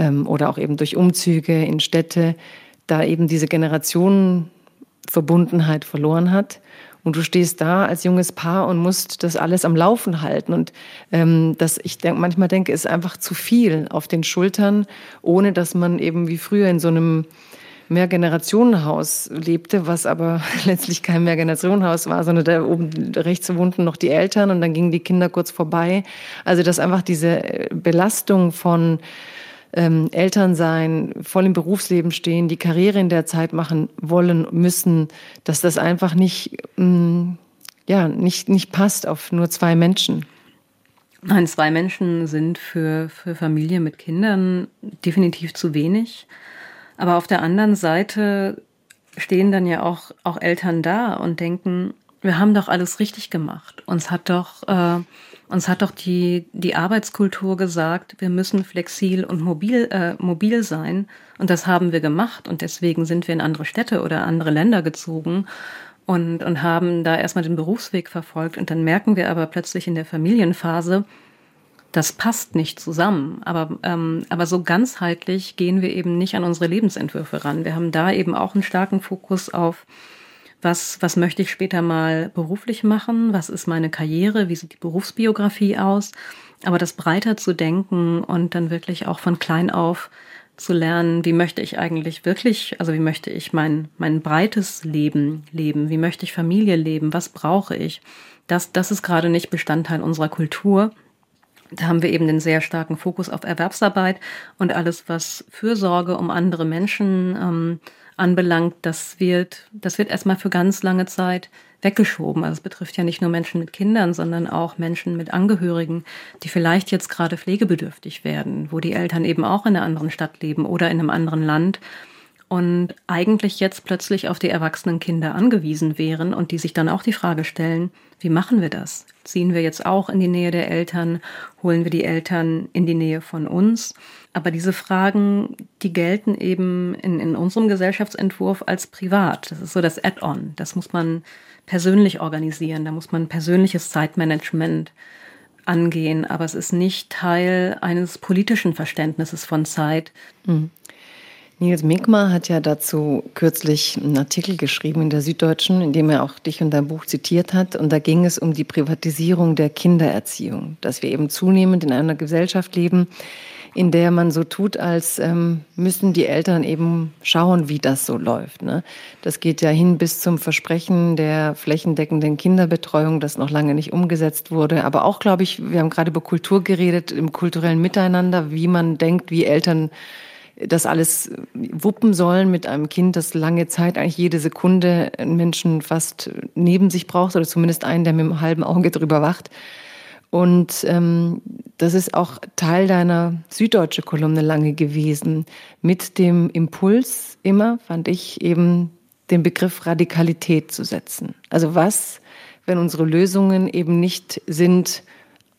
ähm, oder auch eben durch Umzüge in Städte, da eben diese Generationenverbundenheit verloren hat Und du stehst da als junges Paar und musst das alles am Laufen halten. Und ähm, das, ich denk, manchmal denke, ist einfach zu viel auf den Schultern, ohne dass man eben wie früher in so einem Mehrgenerationenhaus lebte, was aber (laughs) letztlich kein Mehrgenerationenhaus war, sondern da oben rechts wohnten noch die Eltern und dann gingen die Kinder kurz vorbei. Also dass einfach diese Belastung von ähm, Eltern sein, voll im Berufsleben stehen, die Karriere in der Zeit machen wollen, müssen, dass das einfach nicht, mh, mm, ja, nicht, nicht passt auf nur zwei Menschen. Nein, zwei Menschen sind für, für Familie mit Kindern definitiv zu wenig. Aber auf der anderen Seite stehen dann ja auch, auch Eltern da und denken, wir haben doch alles richtig gemacht. Uns hat doch, äh, uns hat doch die, die Arbeitskultur gesagt, wir müssen flexibel und mobil, äh, mobil sein. Und das haben wir gemacht. Und deswegen sind wir in andere Städte oder andere Länder gezogen und, und haben da erstmal den Berufsweg verfolgt. Und dann merken wir aber plötzlich in der Familienphase, das passt nicht zusammen. Aber, ähm, aber so ganzheitlich gehen wir eben nicht an unsere Lebensentwürfe ran. Wir haben da eben auch einen starken Fokus auf was, was möchte ich später mal beruflich machen, was ist meine Karriere, wie sieht die Berufsbiografie aus, aber das breiter zu denken und dann wirklich auch von klein auf zu lernen, wie möchte ich eigentlich wirklich, also wie möchte ich mein, mein breites Leben leben, wie möchte ich Familie leben, was brauche ich, das, das ist gerade nicht Bestandteil unserer Kultur. Da haben wir eben den sehr starken Fokus auf Erwerbsarbeit und alles, was Fürsorge um andere Menschen ähm, anbelangt, das wird, das wird erstmal für ganz lange Zeit weggeschoben. Also es betrifft ja nicht nur Menschen mit Kindern, sondern auch Menschen mit Angehörigen, die vielleicht jetzt gerade pflegebedürftig werden, wo die Eltern eben auch in einer anderen Stadt leben oder in einem anderen Land und eigentlich jetzt plötzlich auf die erwachsenen Kinder angewiesen wären und die sich dann auch die Frage stellen, wie machen wir das? Ziehen wir jetzt auch in die Nähe der Eltern? Holen wir die Eltern in die Nähe von uns? Aber diese Fragen, die gelten eben in, in unserem Gesellschaftsentwurf als privat. Das ist so das Add-on. Das muss man persönlich organisieren. Da muss man persönliches Zeitmanagement angehen. Aber es ist nicht Teil eines politischen Verständnisses von Zeit. Mhm. Nils Minkmar hat ja dazu kürzlich einen Artikel geschrieben in der Süddeutschen, in dem er auch dich und dein Buch zitiert hat. Und da ging es um die Privatisierung der Kindererziehung, dass wir eben zunehmend in einer Gesellschaft leben, in der man so tut, als ähm, müssen die Eltern eben schauen, wie das so läuft. Ne? Das geht ja hin bis zum Versprechen der flächendeckenden Kinderbetreuung, das noch lange nicht umgesetzt wurde. Aber auch, glaube ich, wir haben gerade über Kultur geredet, im kulturellen Miteinander, wie man denkt, wie Eltern das alles wuppen sollen mit einem Kind, das lange Zeit eigentlich jede Sekunde einen Menschen fast neben sich braucht oder zumindest einen, der mit einem halben Auge drüber wacht. Und ähm, das ist auch Teil deiner süddeutsche Kolumne lange gewesen, mit dem Impuls immer, fand ich, eben den Begriff Radikalität zu setzen. Also was, wenn unsere Lösungen eben nicht sind,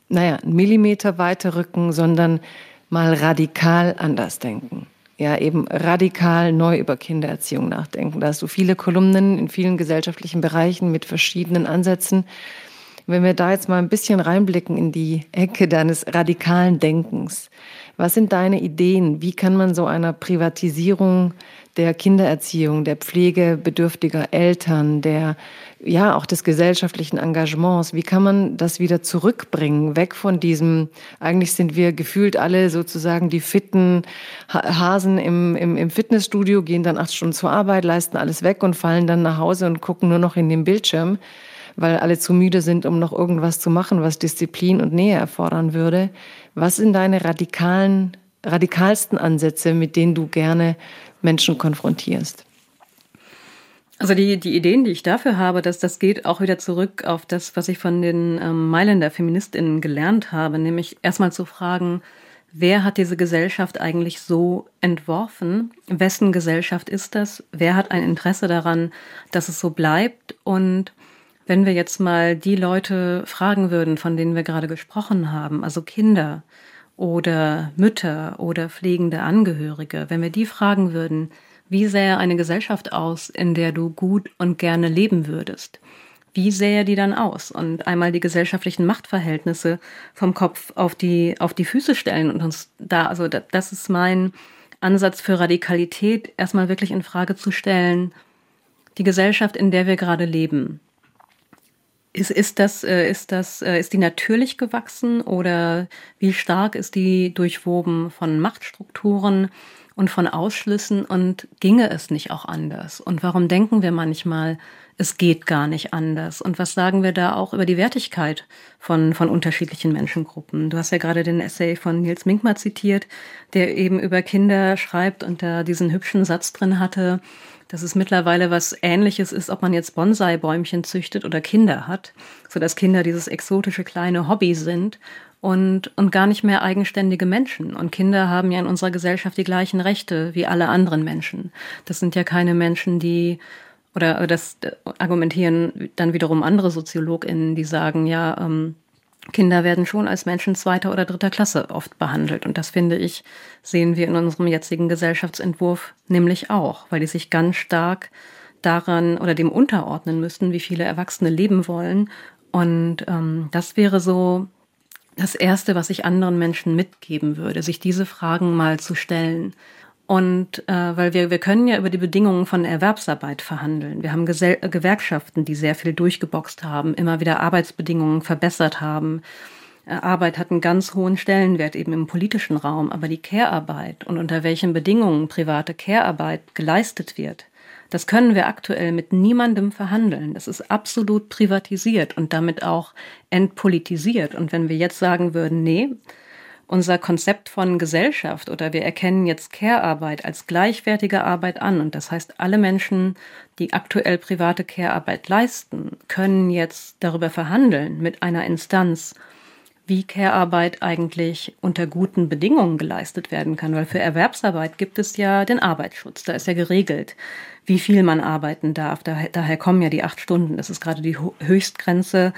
naja, einen Millimeter weiter rücken, sondern mal radikal anders denken. Ja, eben radikal neu über Kindererziehung nachdenken. Da hast du viele Kolumnen in vielen gesellschaftlichen Bereichen mit verschiedenen Ansätzen. Wenn wir da jetzt mal ein bisschen reinblicken in die Ecke deines radikalen Denkens, was sind deine Ideen? Wie kann man so einer Privatisierung der Kindererziehung, der Pflege bedürftiger Eltern, der ja auch des gesellschaftlichen Engagements, wie kann man das wieder zurückbringen, weg von diesem, eigentlich sind wir gefühlt alle sozusagen die fitten Hasen im, im, im Fitnessstudio, gehen dann acht Stunden zur Arbeit, leisten alles weg und fallen dann nach Hause und gucken nur noch in den Bildschirm, weil alle zu müde sind, um noch irgendwas zu machen, was Disziplin und Nähe erfordern würde. Was sind deine radikalen, radikalsten Ansätze, mit denen du gerne Menschen konfrontierst? Also die, die Ideen, die ich dafür habe, dass das geht auch wieder zurück auf das, was ich von den ähm, Mailänder Feministinnen gelernt habe, nämlich erstmal zu fragen, wer hat diese Gesellschaft eigentlich so entworfen? Wessen Gesellschaft ist das? Wer hat ein Interesse daran, dass es so bleibt? Und wenn wir jetzt mal die Leute fragen würden, von denen wir gerade gesprochen haben, also Kinder oder Mütter oder pflegende Angehörige, wenn wir die fragen würden, wie sähe eine Gesellschaft aus, in der du gut und gerne leben würdest? Wie sähe die dann aus? Und einmal die gesellschaftlichen Machtverhältnisse vom Kopf auf die, auf die Füße stellen und uns da, also das ist mein Ansatz für Radikalität, erstmal wirklich in Frage zu stellen, die Gesellschaft, in der wir gerade leben. Ist, ist, das, äh, ist, das, äh, ist die natürlich gewachsen oder wie stark ist die durchwoben von Machtstrukturen und von Ausschlüssen und ginge es nicht auch anders? Und warum denken wir manchmal, es geht gar nicht anders? Und was sagen wir da auch über die Wertigkeit von, von unterschiedlichen Menschengruppen? Du hast ja gerade den Essay von Nils Minkmar zitiert, der eben über Kinder schreibt und da diesen hübschen Satz drin hatte, dass es mittlerweile was Ähnliches ist, ob man jetzt Bonsai-Bäumchen züchtet oder Kinder hat, so dass Kinder dieses exotische kleine Hobby sind und, und gar nicht mehr eigenständige Menschen. Und Kinder haben ja in unserer Gesellschaft die gleichen Rechte wie alle anderen Menschen. Das sind ja keine Menschen, die oder das argumentieren dann wiederum andere SoziologInnen, die sagen, ja, ähm, Kinder werden schon als Menschen zweiter oder dritter Klasse oft behandelt. Und das finde ich, sehen wir in unserem jetzigen Gesellschaftsentwurf nämlich auch, weil die sich ganz stark daran oder dem unterordnen müssten, wie viele Erwachsene leben wollen. Und ähm, das wäre so das Erste, was ich anderen Menschen mitgeben würde, sich diese Fragen mal zu stellen. Und äh, weil wir, wir können ja über die Bedingungen von Erwerbsarbeit verhandeln. Wir haben Gesell Gewerkschaften, die sehr viel durchgeboxt haben, immer wieder Arbeitsbedingungen verbessert haben. Äh, Arbeit hat einen ganz hohen Stellenwert eben im politischen Raum, aber die Care-Arbeit und unter welchen Bedingungen private Care-Arbeit geleistet wird, das können wir aktuell mit niemandem verhandeln. Das ist absolut privatisiert und damit auch entpolitisiert. Und wenn wir jetzt sagen würden, nee, unser Konzept von Gesellschaft oder wir erkennen jetzt Care-Arbeit als gleichwertige Arbeit an. Und das heißt, alle Menschen, die aktuell private Care-Arbeit leisten, können jetzt darüber verhandeln mit einer Instanz, wie Care-Arbeit eigentlich unter guten Bedingungen geleistet werden kann. Weil für Erwerbsarbeit gibt es ja den Arbeitsschutz. Da ist ja geregelt, wie viel man arbeiten darf. Daher, kommen ja die acht Stunden. Das ist gerade die Höchstgrenze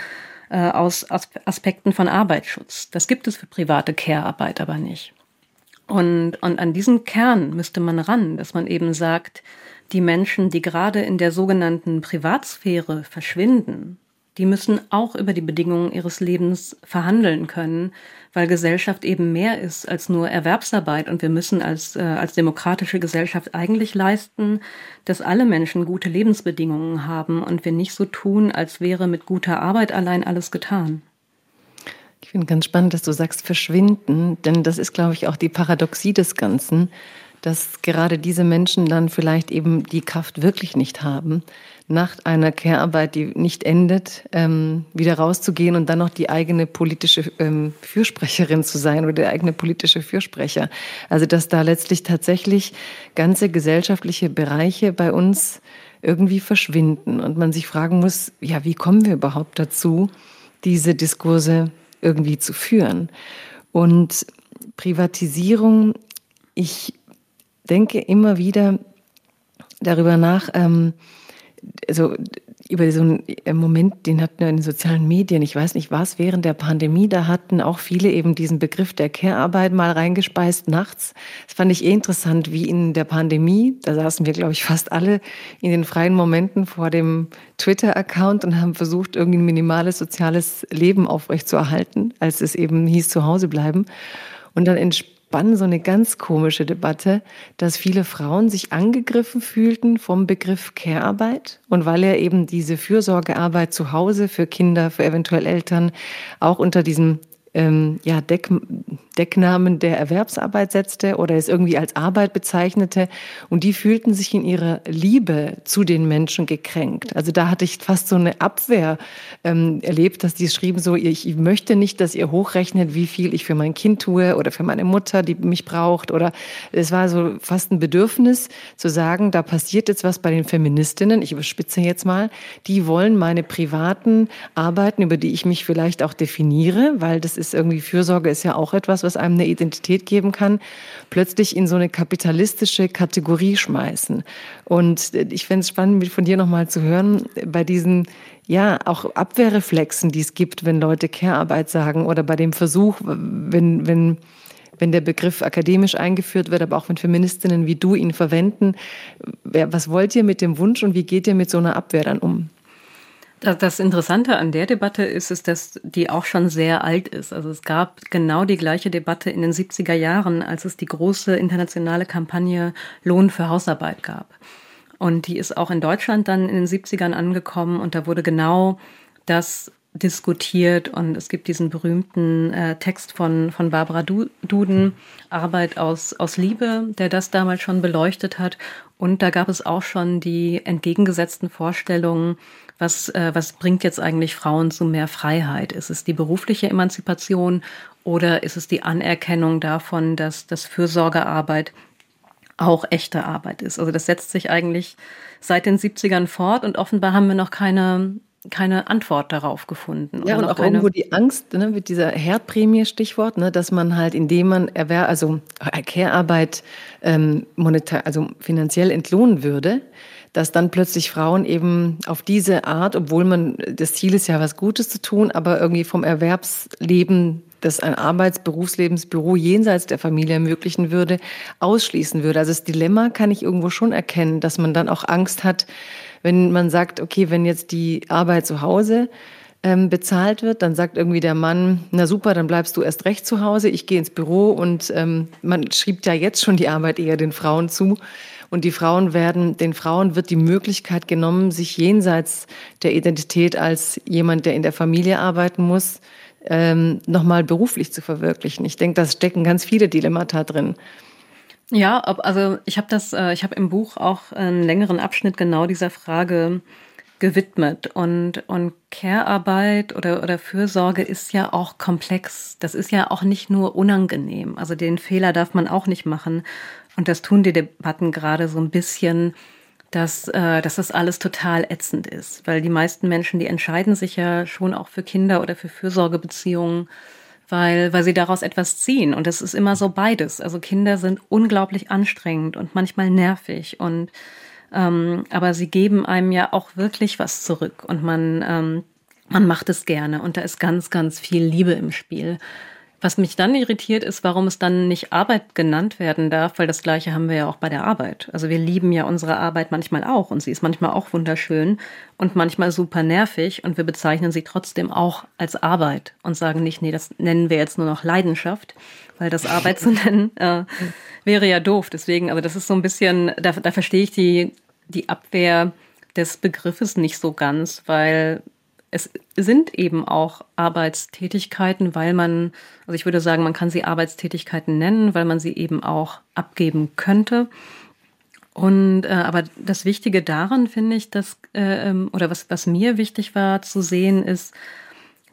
äh, aus Aspekten von Arbeitsschutz. Das gibt es für private Care-Arbeit aber nicht. Und, und an diesen Kern müsste man ran, dass man eben sagt, die Menschen, die gerade in der sogenannten Privatsphäre verschwinden, die müssen auch über die Bedingungen ihres Lebens verhandeln können, weil Gesellschaft eben mehr ist als nur Erwerbsarbeit und wir müssen als, äh, als demokratische Gesellschaft eigentlich leisten, dass alle Menschen gute Lebensbedingungen haben und wir nicht so tun, als wäre mit guter Arbeit allein alles getan. Ich finde ganz spannend, dass du sagst verschwinden, denn das ist, glaube ich, auch die Paradoxie des Ganzen, dass gerade diese Menschen dann vielleicht eben die Kraft wirklich nicht haben, nach einer Care-Arbeit, die nicht endet, ähm, wieder rauszugehen und dann noch die eigene politische ähm, Fürsprecherin zu sein oder der eigene politische Fürsprecher. Also dass da letztlich tatsächlich ganze gesellschaftliche Bereiche bei uns irgendwie verschwinden und man sich fragen muss, ja, wie kommen wir überhaupt dazu, diese Diskurse irgendwie zu führen? Und Privatisierung, ich denke immer wieder darüber nach, ähm, also über so einen äh, Moment, den hatten wir in den sozialen Medien, ich weiß nicht was, während der Pandemie, da hatten auch viele eben diesen Begriff der Care-Arbeit mal reingespeist nachts. Das fand ich eh interessant, wie in der Pandemie, da saßen wir, glaube ich, fast alle in den freien Momenten vor dem Twitter-Account und haben versucht, irgendwie ein minimales soziales Leben aufrechtzuerhalten, als es eben hieß, zu Hause bleiben. Und dann Bann so eine ganz komische Debatte, dass viele Frauen sich angegriffen fühlten vom Begriff Care-Arbeit und weil er eben diese Fürsorgearbeit zu Hause für Kinder, für eventuell Eltern auch unter diesem ähm, ja, Deck, Decknamen der Erwerbsarbeit setzte oder es irgendwie als Arbeit bezeichnete. Und die fühlten sich in ihrer Liebe zu den Menschen gekränkt. Also da hatte ich fast so eine Abwehr ähm, erlebt, dass die schrieben so, ich möchte nicht, dass ihr hochrechnet, wie viel ich für mein Kind tue oder für meine Mutter, die mich braucht. Oder es war so fast ein Bedürfnis zu sagen, da passiert jetzt was bei den Feministinnen, ich überspitze jetzt mal, die wollen meine privaten Arbeiten, über die ich mich vielleicht auch definiere, weil das ist irgendwie, Fürsorge ist ja auch etwas, was einem eine Identität geben kann, plötzlich in so eine kapitalistische Kategorie schmeißen. Und ich fände es spannend, von dir nochmal zu hören, bei diesen ja, auch Abwehrreflexen, die es gibt, wenn Leute Care-Arbeit sagen oder bei dem Versuch, wenn, wenn, wenn der Begriff akademisch eingeführt wird, aber auch wenn Feministinnen wie du ihn verwenden. Was wollt ihr mit dem Wunsch und wie geht ihr mit so einer Abwehr dann um? Das Interessante an der Debatte ist, ist, dass die auch schon sehr alt ist. Also es gab genau die gleiche Debatte in den 70er Jahren, als es die große internationale Kampagne Lohn für Hausarbeit gab. Und die ist auch in Deutschland dann in den 70ern angekommen und da wurde genau das diskutiert und es gibt diesen berühmten äh, Text von, von Barbara Duden, Arbeit aus, aus Liebe, der das damals schon beleuchtet hat. Und da gab es auch schon die entgegengesetzten Vorstellungen, was, äh, was bringt jetzt eigentlich Frauen zu mehr Freiheit? Ist es die berufliche Emanzipation oder ist es die Anerkennung davon, dass das Fürsorgearbeit auch echte Arbeit ist? Also das setzt sich eigentlich seit den 70ern fort und offenbar haben wir noch keine keine Antwort darauf gefunden. Ja, und auch irgendwo die Angst ne, mit dieser Herdprämie, Stichwort, ne, dass man halt, indem man Erwer also Care-Arbeit ähm, monetar, also finanziell entlohnen würde, dass dann plötzlich Frauen eben auf diese Art, obwohl man das Ziel ist ja was Gutes zu tun, aber irgendwie vom Erwerbsleben das ein Arbeits-, Berufslebensbüro jenseits der Familie ermöglichen würde, ausschließen würde. Also das Dilemma kann ich irgendwo schon erkennen, dass man dann auch Angst hat, wenn man sagt, okay, wenn jetzt die Arbeit zu Hause ähm, bezahlt wird, dann sagt irgendwie der Mann, na super, dann bleibst du erst recht zu Hause, ich gehe ins Büro und ähm, man schiebt ja jetzt schon die Arbeit eher den Frauen zu. Und die Frauen werden, den Frauen wird die Möglichkeit genommen, sich jenseits der Identität als jemand, der in der Familie arbeiten muss, ähm, nochmal beruflich zu verwirklichen. Ich denke, da stecken ganz viele Dilemmata drin. Ja, ob, also ich habe das, äh, ich habe im Buch auch einen längeren Abschnitt genau dieser Frage gewidmet und und Care-Arbeit oder oder Fürsorge ist ja auch komplex. Das ist ja auch nicht nur unangenehm. Also den Fehler darf man auch nicht machen und das tun die Debatten gerade so ein bisschen, dass äh, dass das alles total ätzend ist, weil die meisten Menschen, die entscheiden sich ja schon auch für Kinder oder für Fürsorgebeziehungen weil, weil sie daraus etwas ziehen. Und es ist immer so beides. Also Kinder sind unglaublich anstrengend und manchmal nervig und ähm, aber sie geben einem ja auch wirklich was zurück und man, ähm, man macht es gerne und da ist ganz, ganz viel Liebe im Spiel. Was mich dann irritiert, ist, warum es dann nicht Arbeit genannt werden darf, weil das Gleiche haben wir ja auch bei der Arbeit. Also wir lieben ja unsere Arbeit manchmal auch und sie ist manchmal auch wunderschön und manchmal super nervig und wir bezeichnen sie trotzdem auch als Arbeit und sagen nicht, nee, das nennen wir jetzt nur noch Leidenschaft, weil das Arbeit zu (laughs) nennen äh, wäre ja doof. Deswegen, also das ist so ein bisschen, da, da verstehe ich die, die Abwehr des Begriffes nicht so ganz, weil es sind eben auch Arbeitstätigkeiten, weil man, also ich würde sagen, man kann sie Arbeitstätigkeiten nennen, weil man sie eben auch abgeben könnte. Und äh, aber das Wichtige daran finde ich, dass äh, ähm, oder was was mir wichtig war zu sehen ist,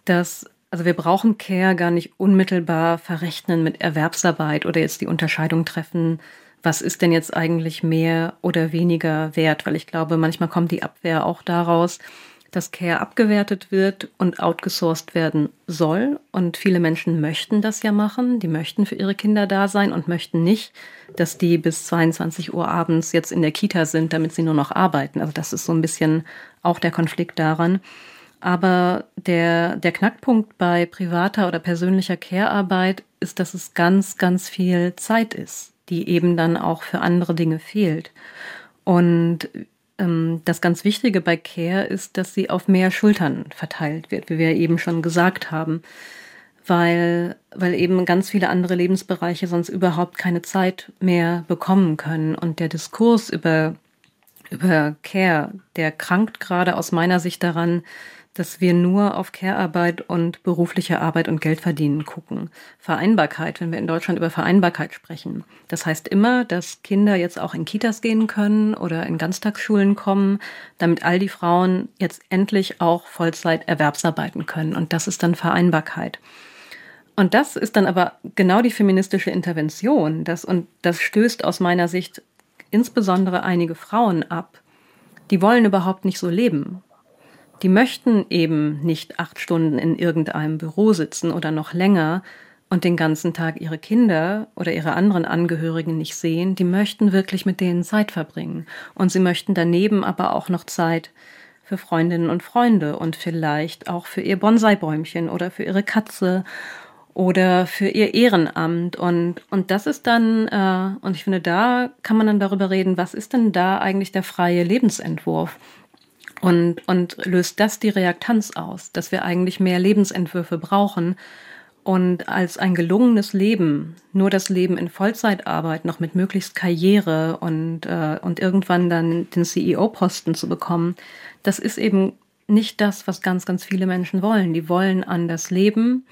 dass also wir brauchen Care gar nicht unmittelbar verrechnen mit Erwerbsarbeit oder jetzt die Unterscheidung treffen, was ist denn jetzt eigentlich mehr oder weniger wert, weil ich glaube, manchmal kommt die Abwehr auch daraus, dass Care abgewertet wird und outgesourced werden soll. Und viele Menschen möchten das ja machen. Die möchten für ihre Kinder da sein und möchten nicht, dass die bis 22 Uhr abends jetzt in der Kita sind, damit sie nur noch arbeiten. Also das ist so ein bisschen auch der Konflikt daran. Aber der, der Knackpunkt bei privater oder persönlicher Care-Arbeit ist, dass es ganz, ganz viel Zeit ist, die eben dann auch für andere Dinge fehlt. Und das ganz Wichtige bei Care ist, dass sie auf mehr Schultern verteilt wird, wie wir eben schon gesagt haben, weil, weil eben ganz viele andere Lebensbereiche sonst überhaupt keine Zeit mehr bekommen können. Und der Diskurs über, über Care, der krankt gerade aus meiner Sicht daran, dass wir nur auf Care-Arbeit und berufliche Arbeit und Geldverdienen gucken. Vereinbarkeit, wenn wir in Deutschland über Vereinbarkeit sprechen. Das heißt immer, dass Kinder jetzt auch in Kitas gehen können oder in Ganztagsschulen kommen, damit all die Frauen jetzt endlich auch Vollzeit Erwerbsarbeiten können. Und das ist dann Vereinbarkeit. Und das ist dann aber genau die feministische Intervention. Das, und das stößt aus meiner Sicht insbesondere einige Frauen ab. Die wollen überhaupt nicht so leben die möchten eben nicht acht Stunden in irgendeinem Büro sitzen oder noch länger und den ganzen Tag ihre Kinder oder ihre anderen Angehörigen nicht sehen. Die möchten wirklich mit denen Zeit verbringen. Und sie möchten daneben aber auch noch Zeit für Freundinnen und Freunde und vielleicht auch für ihr Bonsai-Bäumchen oder für ihre Katze oder für ihr Ehrenamt. Und, und das ist dann, äh, und ich finde, da kann man dann darüber reden, was ist denn da eigentlich der freie Lebensentwurf? Und, und löst das die Reaktanz aus, dass wir eigentlich mehr Lebensentwürfe brauchen und als ein gelungenes Leben, nur das Leben in Vollzeitarbeit, noch mit möglichst Karriere und, äh, und irgendwann dann den CEO-Posten zu bekommen, das ist eben nicht das, was ganz, ganz viele Menschen wollen. Die wollen anders leben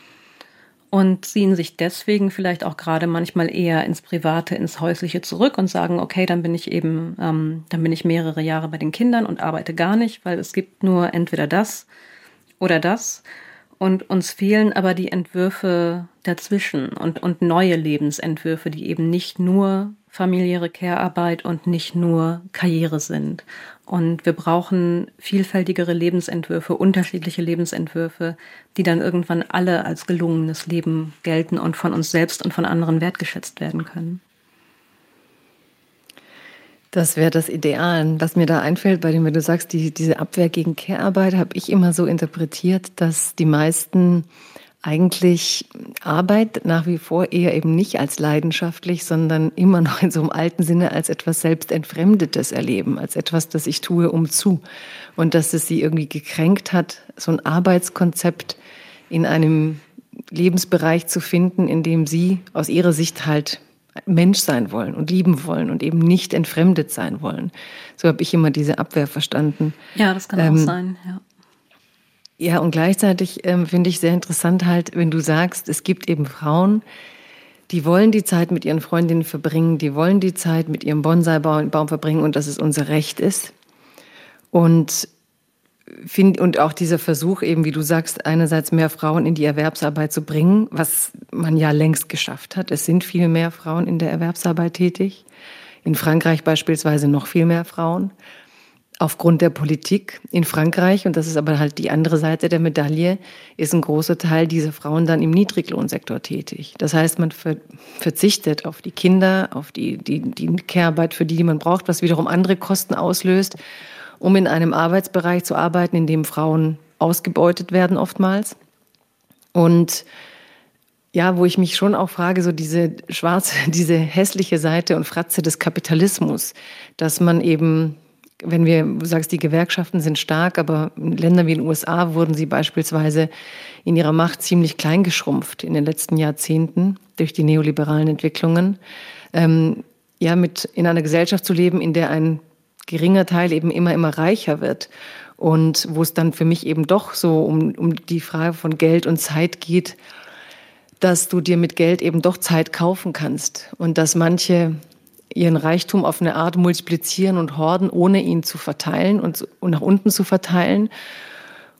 und ziehen sich deswegen vielleicht auch gerade manchmal eher ins Private, ins Häusliche zurück und sagen, okay, dann bin ich eben, ähm, dann bin ich mehrere Jahre bei den Kindern und arbeite gar nicht, weil es gibt nur entweder das oder das. Und uns fehlen aber die Entwürfe dazwischen und, und neue Lebensentwürfe, die eben nicht nur familiäre Care-Arbeit und nicht nur Karriere sind. Und wir brauchen vielfältigere Lebensentwürfe, unterschiedliche Lebensentwürfe, die dann irgendwann alle als gelungenes Leben gelten und von uns selbst und von anderen wertgeschätzt werden können. Das wäre das Ideal. Was mir da einfällt, bei dem, wenn du sagst, die, diese Abwehr gegen Care-Arbeit, habe ich immer so interpretiert, dass die meisten eigentlich Arbeit nach wie vor eher eben nicht als leidenschaftlich, sondern immer noch in so einem alten Sinne als etwas Selbstentfremdetes erleben, als etwas, das ich tue, um zu. Und dass es sie irgendwie gekränkt hat, so ein Arbeitskonzept in einem Lebensbereich zu finden, in dem sie aus ihrer Sicht halt Mensch sein wollen und lieben wollen und eben nicht entfremdet sein wollen. So habe ich immer diese Abwehr verstanden. Ja, das kann ähm, auch sein, ja. Ja, und gleichzeitig ähm, finde ich sehr interessant halt, wenn du sagst, es gibt eben Frauen, die wollen die Zeit mit ihren Freundinnen verbringen, die wollen die Zeit mit ihrem Bonsai-Baum verbringen und dass es unser Recht ist. Und find, und auch dieser Versuch eben, wie du sagst, einerseits mehr Frauen in die Erwerbsarbeit zu bringen, was man ja längst geschafft hat. Es sind viel mehr Frauen in der Erwerbsarbeit tätig. In Frankreich beispielsweise noch viel mehr Frauen aufgrund der Politik in Frankreich, und das ist aber halt die andere Seite der Medaille, ist ein großer Teil dieser Frauen dann im Niedriglohnsektor tätig. Das heißt, man verzichtet auf die Kinder, auf die, die, die Care-Arbeit für die, die man braucht, was wiederum andere Kosten auslöst, um in einem Arbeitsbereich zu arbeiten, in dem Frauen ausgebeutet werden oftmals. Und ja, wo ich mich schon auch frage, so diese schwarze, (laughs) diese hässliche Seite und Fratze des Kapitalismus, dass man eben wenn wir, du sagst, die Gewerkschaften sind stark, aber in Ländern wie den USA wurden sie beispielsweise in ihrer Macht ziemlich klein geschrumpft in den letzten Jahrzehnten durch die neoliberalen Entwicklungen. Ähm, ja, mit in einer Gesellschaft zu leben, in der ein geringer Teil eben immer, immer reicher wird und wo es dann für mich eben doch so um, um die Frage von Geld und Zeit geht, dass du dir mit Geld eben doch Zeit kaufen kannst und dass manche ihren Reichtum auf eine Art multiplizieren und horden, ohne ihn zu verteilen und, und nach unten zu verteilen.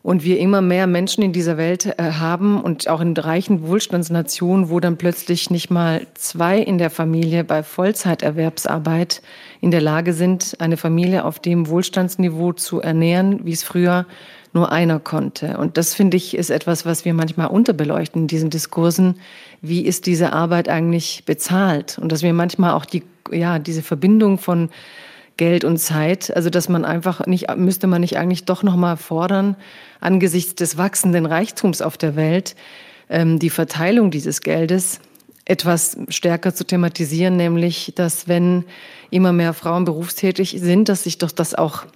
Und wir immer mehr Menschen in dieser Welt äh, haben und auch in reichen Wohlstandsnationen, wo dann plötzlich nicht mal zwei in der Familie bei Vollzeiterwerbsarbeit in der Lage sind, eine Familie auf dem Wohlstandsniveau zu ernähren, wie es früher nur einer konnte. Und das finde ich ist etwas, was wir manchmal unterbeleuchten in diesen Diskursen. Wie ist diese Arbeit eigentlich bezahlt? Und dass wir manchmal auch die ja, diese Verbindung von Geld und Zeit, also dass man einfach nicht, müsste man nicht eigentlich doch nochmal fordern, angesichts des wachsenden Reichtums auf der Welt, ähm, die Verteilung dieses Geldes etwas stärker zu thematisieren, nämlich, dass wenn immer mehr Frauen berufstätig sind, dass sich doch das auch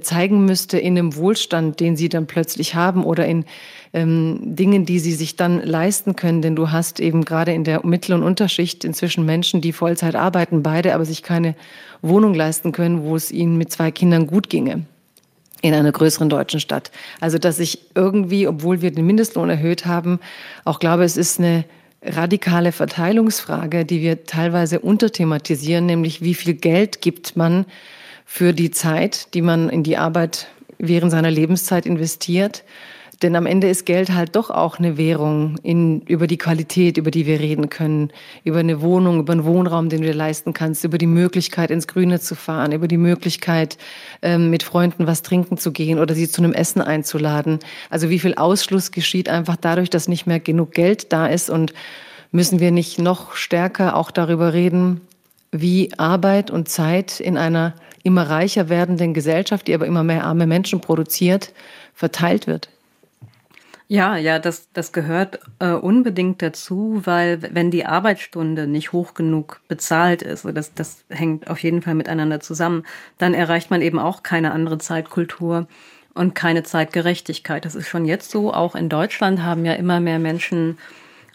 zeigen müsste in dem Wohlstand, den sie dann plötzlich haben oder in ähm, Dingen, die sie sich dann leisten können. Denn du hast eben gerade in der Mittel- und Unterschicht inzwischen Menschen, die Vollzeit arbeiten, beide aber sich keine Wohnung leisten können, wo es ihnen mit zwei Kindern gut ginge in einer größeren deutschen Stadt. Also dass ich irgendwie, obwohl wir den Mindestlohn erhöht haben, auch glaube, es ist eine radikale Verteilungsfrage, die wir teilweise unterthematisieren, nämlich wie viel Geld gibt man für die Zeit, die man in die Arbeit während seiner Lebenszeit investiert denn am Ende ist Geld halt doch auch eine Währung in, über die Qualität, über die wir reden können, über eine Wohnung, über einen Wohnraum, den du dir leisten kannst, über die Möglichkeit, ins Grüne zu fahren, über die Möglichkeit, ähm, mit Freunden was trinken zu gehen oder sie zu einem Essen einzuladen. Also wie viel Ausschluss geschieht einfach dadurch, dass nicht mehr genug Geld da ist und müssen wir nicht noch stärker auch darüber reden, wie Arbeit und Zeit in einer immer reicher werdenden Gesellschaft, die aber immer mehr arme Menschen produziert, verteilt wird. Ja, ja, das, das gehört äh, unbedingt dazu, weil wenn die Arbeitsstunde nicht hoch genug bezahlt ist, das, das hängt auf jeden Fall miteinander zusammen, dann erreicht man eben auch keine andere Zeitkultur und keine Zeitgerechtigkeit. Das ist schon jetzt so. Auch in Deutschland haben ja immer mehr Menschen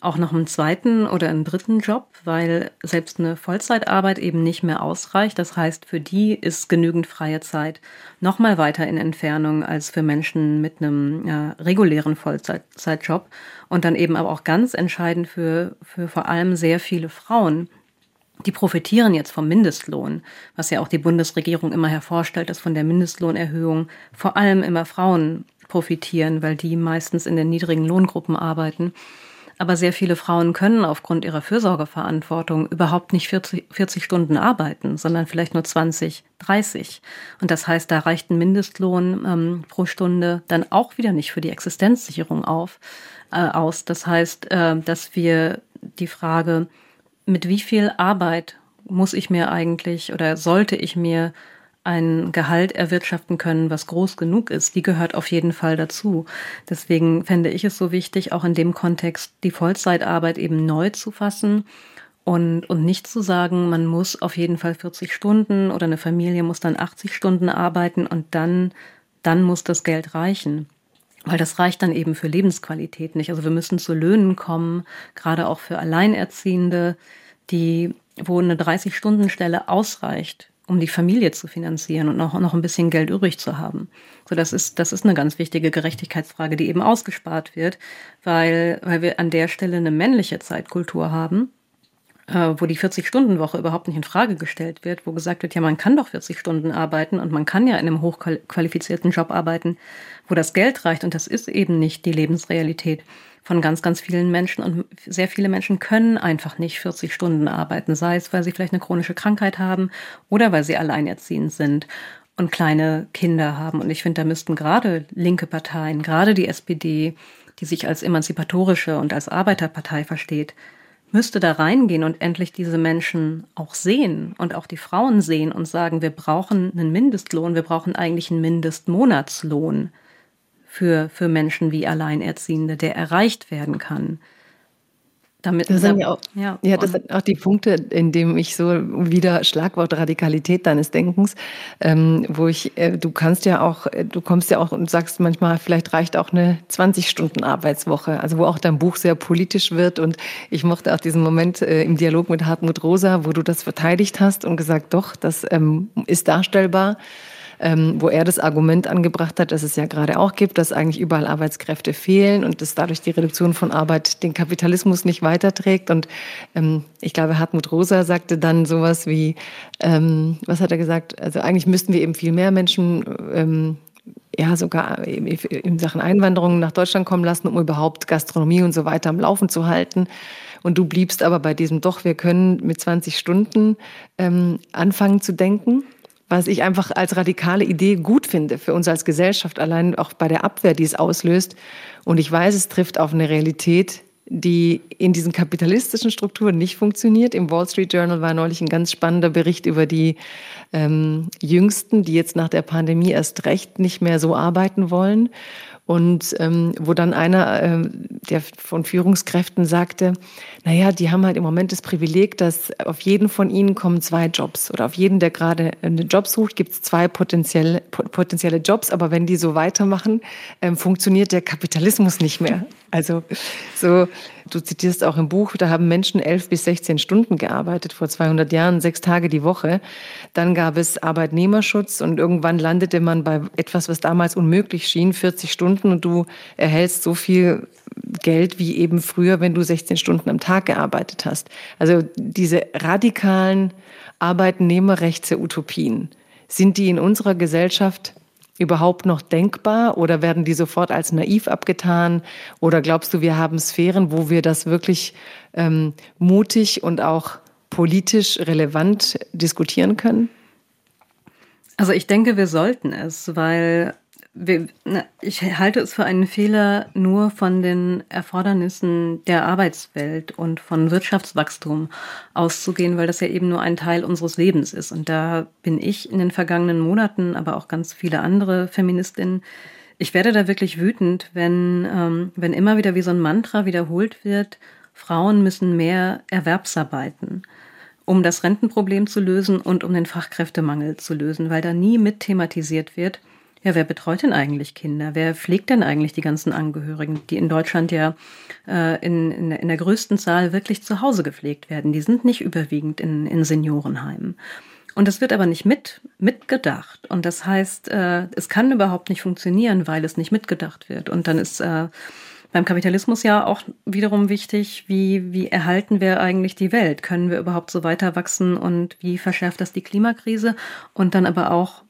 auch noch einen zweiten oder einen dritten Job, weil selbst eine Vollzeitarbeit eben nicht mehr ausreicht. Das heißt, für die ist genügend freie Zeit noch mal weiter in Entfernung als für Menschen mit einem ja, regulären Vollzeitjob. Und dann eben aber auch ganz entscheidend für, für vor allem sehr viele Frauen, die profitieren jetzt vom Mindestlohn, was ja auch die Bundesregierung immer hervorstellt, dass von der Mindestlohnerhöhung vor allem immer Frauen profitieren, weil die meistens in den niedrigen Lohngruppen arbeiten. Aber sehr viele Frauen können aufgrund ihrer Fürsorgeverantwortung überhaupt nicht 40, 40 Stunden arbeiten, sondern vielleicht nur 20, 30. Und das heißt, da reicht ein Mindestlohn ähm, pro Stunde dann auch wieder nicht für die Existenzsicherung auf, äh, aus. Das heißt, äh, dass wir die Frage, mit wie viel Arbeit muss ich mir eigentlich oder sollte ich mir ein Gehalt erwirtschaften können, was groß genug ist, die gehört auf jeden Fall dazu. Deswegen fände ich es so wichtig, auch in dem Kontext die Vollzeitarbeit eben neu zu fassen und, und nicht zu sagen, man muss auf jeden Fall 40 Stunden oder eine Familie muss dann 80 Stunden arbeiten und dann, dann muss das Geld reichen. Weil das reicht dann eben für Lebensqualität nicht. Also wir müssen zu Löhnen kommen, gerade auch für Alleinerziehende, die, wo eine 30-Stunden-Stelle ausreicht um die Familie zu finanzieren und noch, noch ein bisschen Geld übrig zu haben. So, das ist, das ist eine ganz wichtige Gerechtigkeitsfrage, die eben ausgespart wird, weil, weil wir an der Stelle eine männliche Zeitkultur haben, äh, wo die 40-Stunden-Woche überhaupt nicht in Frage gestellt wird, wo gesagt wird, ja, man kann doch 40 Stunden arbeiten und man kann ja in einem hochqualifizierten Job arbeiten, wo das Geld reicht und das ist eben nicht die Lebensrealität von ganz, ganz vielen Menschen. Und sehr viele Menschen können einfach nicht 40 Stunden arbeiten, sei es, weil sie vielleicht eine chronische Krankheit haben oder weil sie alleinerziehend sind und kleine Kinder haben. Und ich finde, da müssten gerade linke Parteien, gerade die SPD, die sich als emanzipatorische und als Arbeiterpartei versteht, müsste da reingehen und endlich diese Menschen auch sehen und auch die Frauen sehen und sagen, wir brauchen einen Mindestlohn, wir brauchen eigentlich einen Mindestmonatslohn für, für Menschen wie Alleinerziehende, der erreicht werden kann. Damit, das sind ja, auch, ja, ja, das sind auch die Punkte, in dem ich so wieder Schlagwort Radikalität deines Denkens, ähm, wo ich, äh, du kannst ja auch, äh, du kommst ja auch und sagst manchmal, vielleicht reicht auch eine 20-Stunden-Arbeitswoche, also wo auch dein Buch sehr politisch wird und ich mochte auch diesen Moment äh, im Dialog mit Hartmut Rosa, wo du das verteidigt hast und gesagt, doch, das ähm, ist darstellbar ähm, wo er das Argument angebracht hat, dass es ja gerade auch gibt, dass eigentlich überall Arbeitskräfte fehlen und dass dadurch die Reduktion von Arbeit den Kapitalismus nicht weiterträgt. Und ähm, ich glaube, Hartmut Rosa sagte dann sowas wie, ähm, was hat er gesagt? Also eigentlich müssten wir eben viel mehr Menschen ähm, ja sogar in Sachen Einwanderung nach Deutschland kommen lassen, um überhaupt Gastronomie und so weiter am Laufen zu halten. Und du bliebst aber bei diesem doch, wir können mit 20 Stunden ähm, anfangen zu denken was ich einfach als radikale Idee gut finde für uns als Gesellschaft, allein auch bei der Abwehr, die es auslöst. Und ich weiß, es trifft auf eine Realität, die in diesen kapitalistischen Strukturen nicht funktioniert. Im Wall Street Journal war neulich ein ganz spannender Bericht über die ähm, Jüngsten, die jetzt nach der Pandemie erst recht nicht mehr so arbeiten wollen. Und ähm, wo dann einer äh, der von Führungskräften sagte, naja, die haben halt im Moment das Privileg, dass auf jeden von ihnen kommen zwei Jobs. Oder auf jeden, der gerade einen Job sucht, gibt es zwei potenzielle, potenzielle Jobs. Aber wenn die so weitermachen, ähm, funktioniert der Kapitalismus nicht mehr. Also so, du zitierst auch im Buch, da haben Menschen elf bis 16 Stunden gearbeitet vor 200 Jahren, sechs Tage die Woche. Dann gab es Arbeitnehmerschutz und irgendwann landete man bei etwas, was damals unmöglich schien, 40 Stunden und du erhältst so viel Geld wie eben früher, wenn du 16 Stunden am Tag gearbeitet hast. Also diese radikalen Arbeitnehmerrechte-Utopien, sind die in unserer Gesellschaft überhaupt noch denkbar oder werden die sofort als naiv abgetan? Oder glaubst du, wir haben Sphären, wo wir das wirklich ähm, mutig und auch politisch relevant diskutieren können? Also ich denke, wir sollten es, weil ich halte es für einen Fehler, nur von den Erfordernissen der Arbeitswelt und von Wirtschaftswachstum auszugehen, weil das ja eben nur ein Teil unseres Lebens ist. Und da bin ich in den vergangenen Monaten, aber auch ganz viele andere Feministinnen, ich werde da wirklich wütend, wenn, ähm, wenn immer wieder wie so ein Mantra wiederholt wird, Frauen müssen mehr Erwerbsarbeiten um das Rentenproblem zu lösen und um den Fachkräftemangel zu lösen, weil da nie mit thematisiert wird, ja, wer betreut denn eigentlich Kinder? Wer pflegt denn eigentlich die ganzen Angehörigen, die in Deutschland ja äh, in, in, in der größten Zahl wirklich zu Hause gepflegt werden? Die sind nicht überwiegend in, in Seniorenheimen. Und das wird aber nicht mit, mitgedacht. Und das heißt, äh, es kann überhaupt nicht funktionieren, weil es nicht mitgedacht wird. Und dann ist äh, beim Kapitalismus ja auch wiederum wichtig, wie, wie erhalten wir eigentlich die Welt? Können wir überhaupt so weiter wachsen und wie verschärft das die Klimakrise? Und dann aber auch,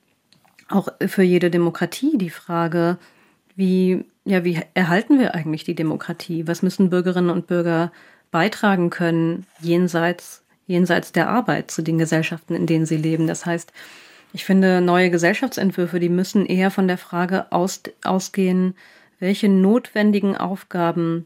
auch für jede Demokratie die Frage, wie, ja, wie erhalten wir eigentlich die Demokratie? Was müssen Bürgerinnen und Bürger beitragen können jenseits jenseits der Arbeit zu den Gesellschaften, in denen sie leben. Das heißt, ich finde, neue Gesellschaftsentwürfe, die müssen eher von der Frage aus, ausgehen, welche notwendigen Aufgaben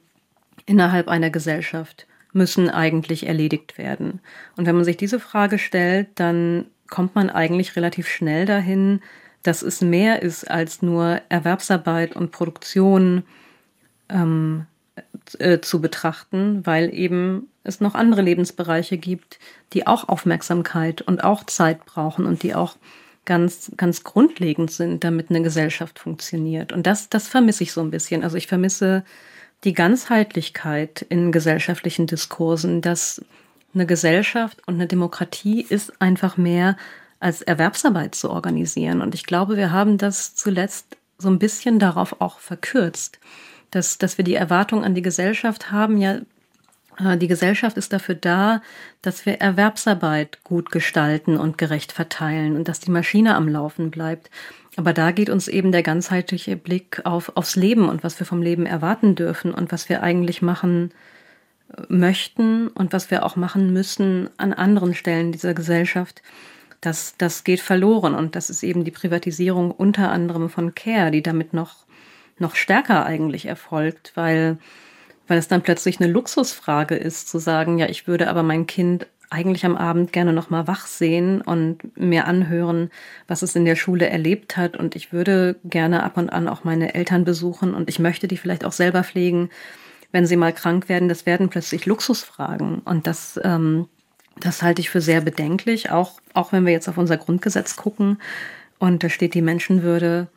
innerhalb einer Gesellschaft müssen eigentlich erledigt werden. Und wenn man sich diese Frage stellt, dann kommt man eigentlich relativ schnell dahin, dass es mehr ist als nur Erwerbsarbeit und Produktion ähm, äh, zu betrachten, weil eben es noch andere Lebensbereiche gibt, die auch Aufmerksamkeit und auch Zeit brauchen und die auch ganz, ganz grundlegend sind, damit eine Gesellschaft funktioniert. Und das, das vermisse ich so ein bisschen. Also ich vermisse die Ganzheitlichkeit in gesellschaftlichen Diskursen, dass eine Gesellschaft und eine Demokratie ist einfach mehr als Erwerbsarbeit zu organisieren. Und ich glaube, wir haben das zuletzt so ein bisschen darauf auch verkürzt, dass, dass wir die Erwartung an die Gesellschaft haben, ja, äh, die Gesellschaft ist dafür da, dass wir Erwerbsarbeit gut gestalten und gerecht verteilen und dass die Maschine am Laufen bleibt. Aber da geht uns eben der ganzheitliche Blick auf, aufs Leben und was wir vom Leben erwarten dürfen und was wir eigentlich machen äh, möchten und was wir auch machen müssen an anderen Stellen dieser Gesellschaft. Das, das geht verloren. Und das ist eben die Privatisierung unter anderem von Care, die damit noch, noch stärker eigentlich erfolgt, weil weil es dann plötzlich eine Luxusfrage ist, zu sagen, ja, ich würde aber mein Kind eigentlich am Abend gerne noch mal wach sehen und mir anhören, was es in der Schule erlebt hat. Und ich würde gerne ab und an auch meine Eltern besuchen und ich möchte die vielleicht auch selber pflegen, wenn sie mal krank werden. Das werden plötzlich Luxusfragen. Und das ähm, das halte ich für sehr bedenklich, auch auch wenn wir jetzt auf unser Grundgesetz gucken und da steht die Menschenwürde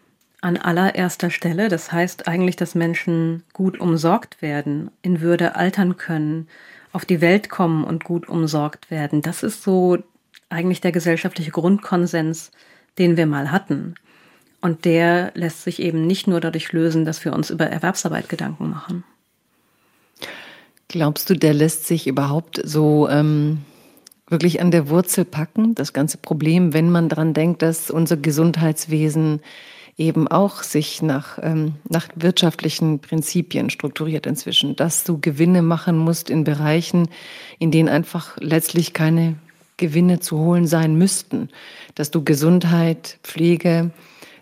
an allererster Stelle. Das heißt eigentlich, dass Menschen gut umsorgt werden, in Würde altern können, auf die Welt kommen und gut umsorgt werden. Das ist so eigentlich der gesellschaftliche Grundkonsens, den wir mal hatten. Und der lässt sich eben nicht nur dadurch lösen, dass wir uns über Erwerbsarbeit Gedanken machen. Glaubst du, der lässt sich überhaupt so ähm, wirklich an der Wurzel packen, das ganze Problem, wenn man daran denkt, dass unser Gesundheitswesen eben auch sich nach, ähm, nach wirtschaftlichen Prinzipien strukturiert inzwischen, dass du Gewinne machen musst in Bereichen, in denen einfach letztlich keine Gewinne zu holen sein müssten, dass du Gesundheit, Pflege,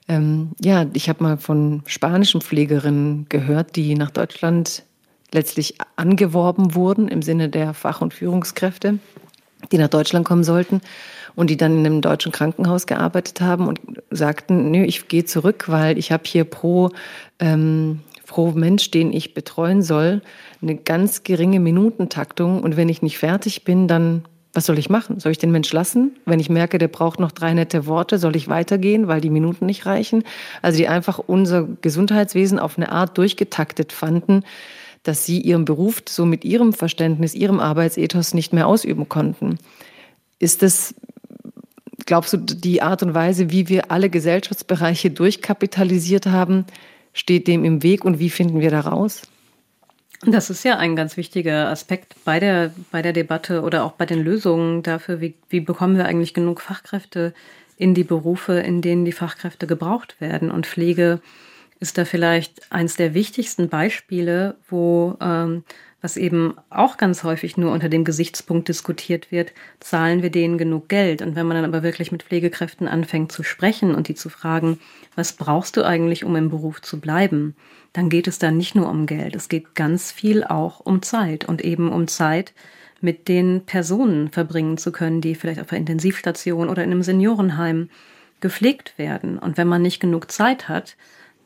ähm, ja, ich habe mal von spanischen Pflegerinnen gehört, die nach Deutschland letztlich angeworben wurden im Sinne der Fach- und Führungskräfte, die nach Deutschland kommen sollten und die dann in einem deutschen Krankenhaus gearbeitet haben und sagten, nö, ich gehe zurück, weil ich habe hier pro, ähm, pro Mensch, den ich betreuen soll, eine ganz geringe Minutentaktung und wenn ich nicht fertig bin, dann was soll ich machen? Soll ich den Mensch lassen? Wenn ich merke, der braucht noch drei nette Worte, soll ich weitergehen, weil die Minuten nicht reichen? Also die einfach unser Gesundheitswesen auf eine Art durchgetaktet fanden, dass sie ihren Beruf so mit ihrem Verständnis, ihrem Arbeitsethos nicht mehr ausüben konnten. Ist das glaubst du, die Art und Weise, wie wir alle Gesellschaftsbereiche durchkapitalisiert haben, steht dem im Weg und wie finden wir da raus? Das ist ja ein ganz wichtiger Aspekt bei der, bei der Debatte oder auch bei den Lösungen dafür, wie, wie bekommen wir eigentlich genug Fachkräfte in die Berufe, in denen die Fachkräfte gebraucht werden. Und Pflege ist da vielleicht eins der wichtigsten Beispiele, wo ähm, was eben auch ganz häufig nur unter dem Gesichtspunkt diskutiert wird, zahlen wir denen genug Geld? Und wenn man dann aber wirklich mit Pflegekräften anfängt zu sprechen und die zu fragen, was brauchst du eigentlich, um im Beruf zu bleiben, dann geht es dann nicht nur um Geld, es geht ganz viel auch um Zeit und eben um Zeit, mit den Personen verbringen zu können, die vielleicht auf der Intensivstation oder in einem Seniorenheim gepflegt werden. Und wenn man nicht genug Zeit hat,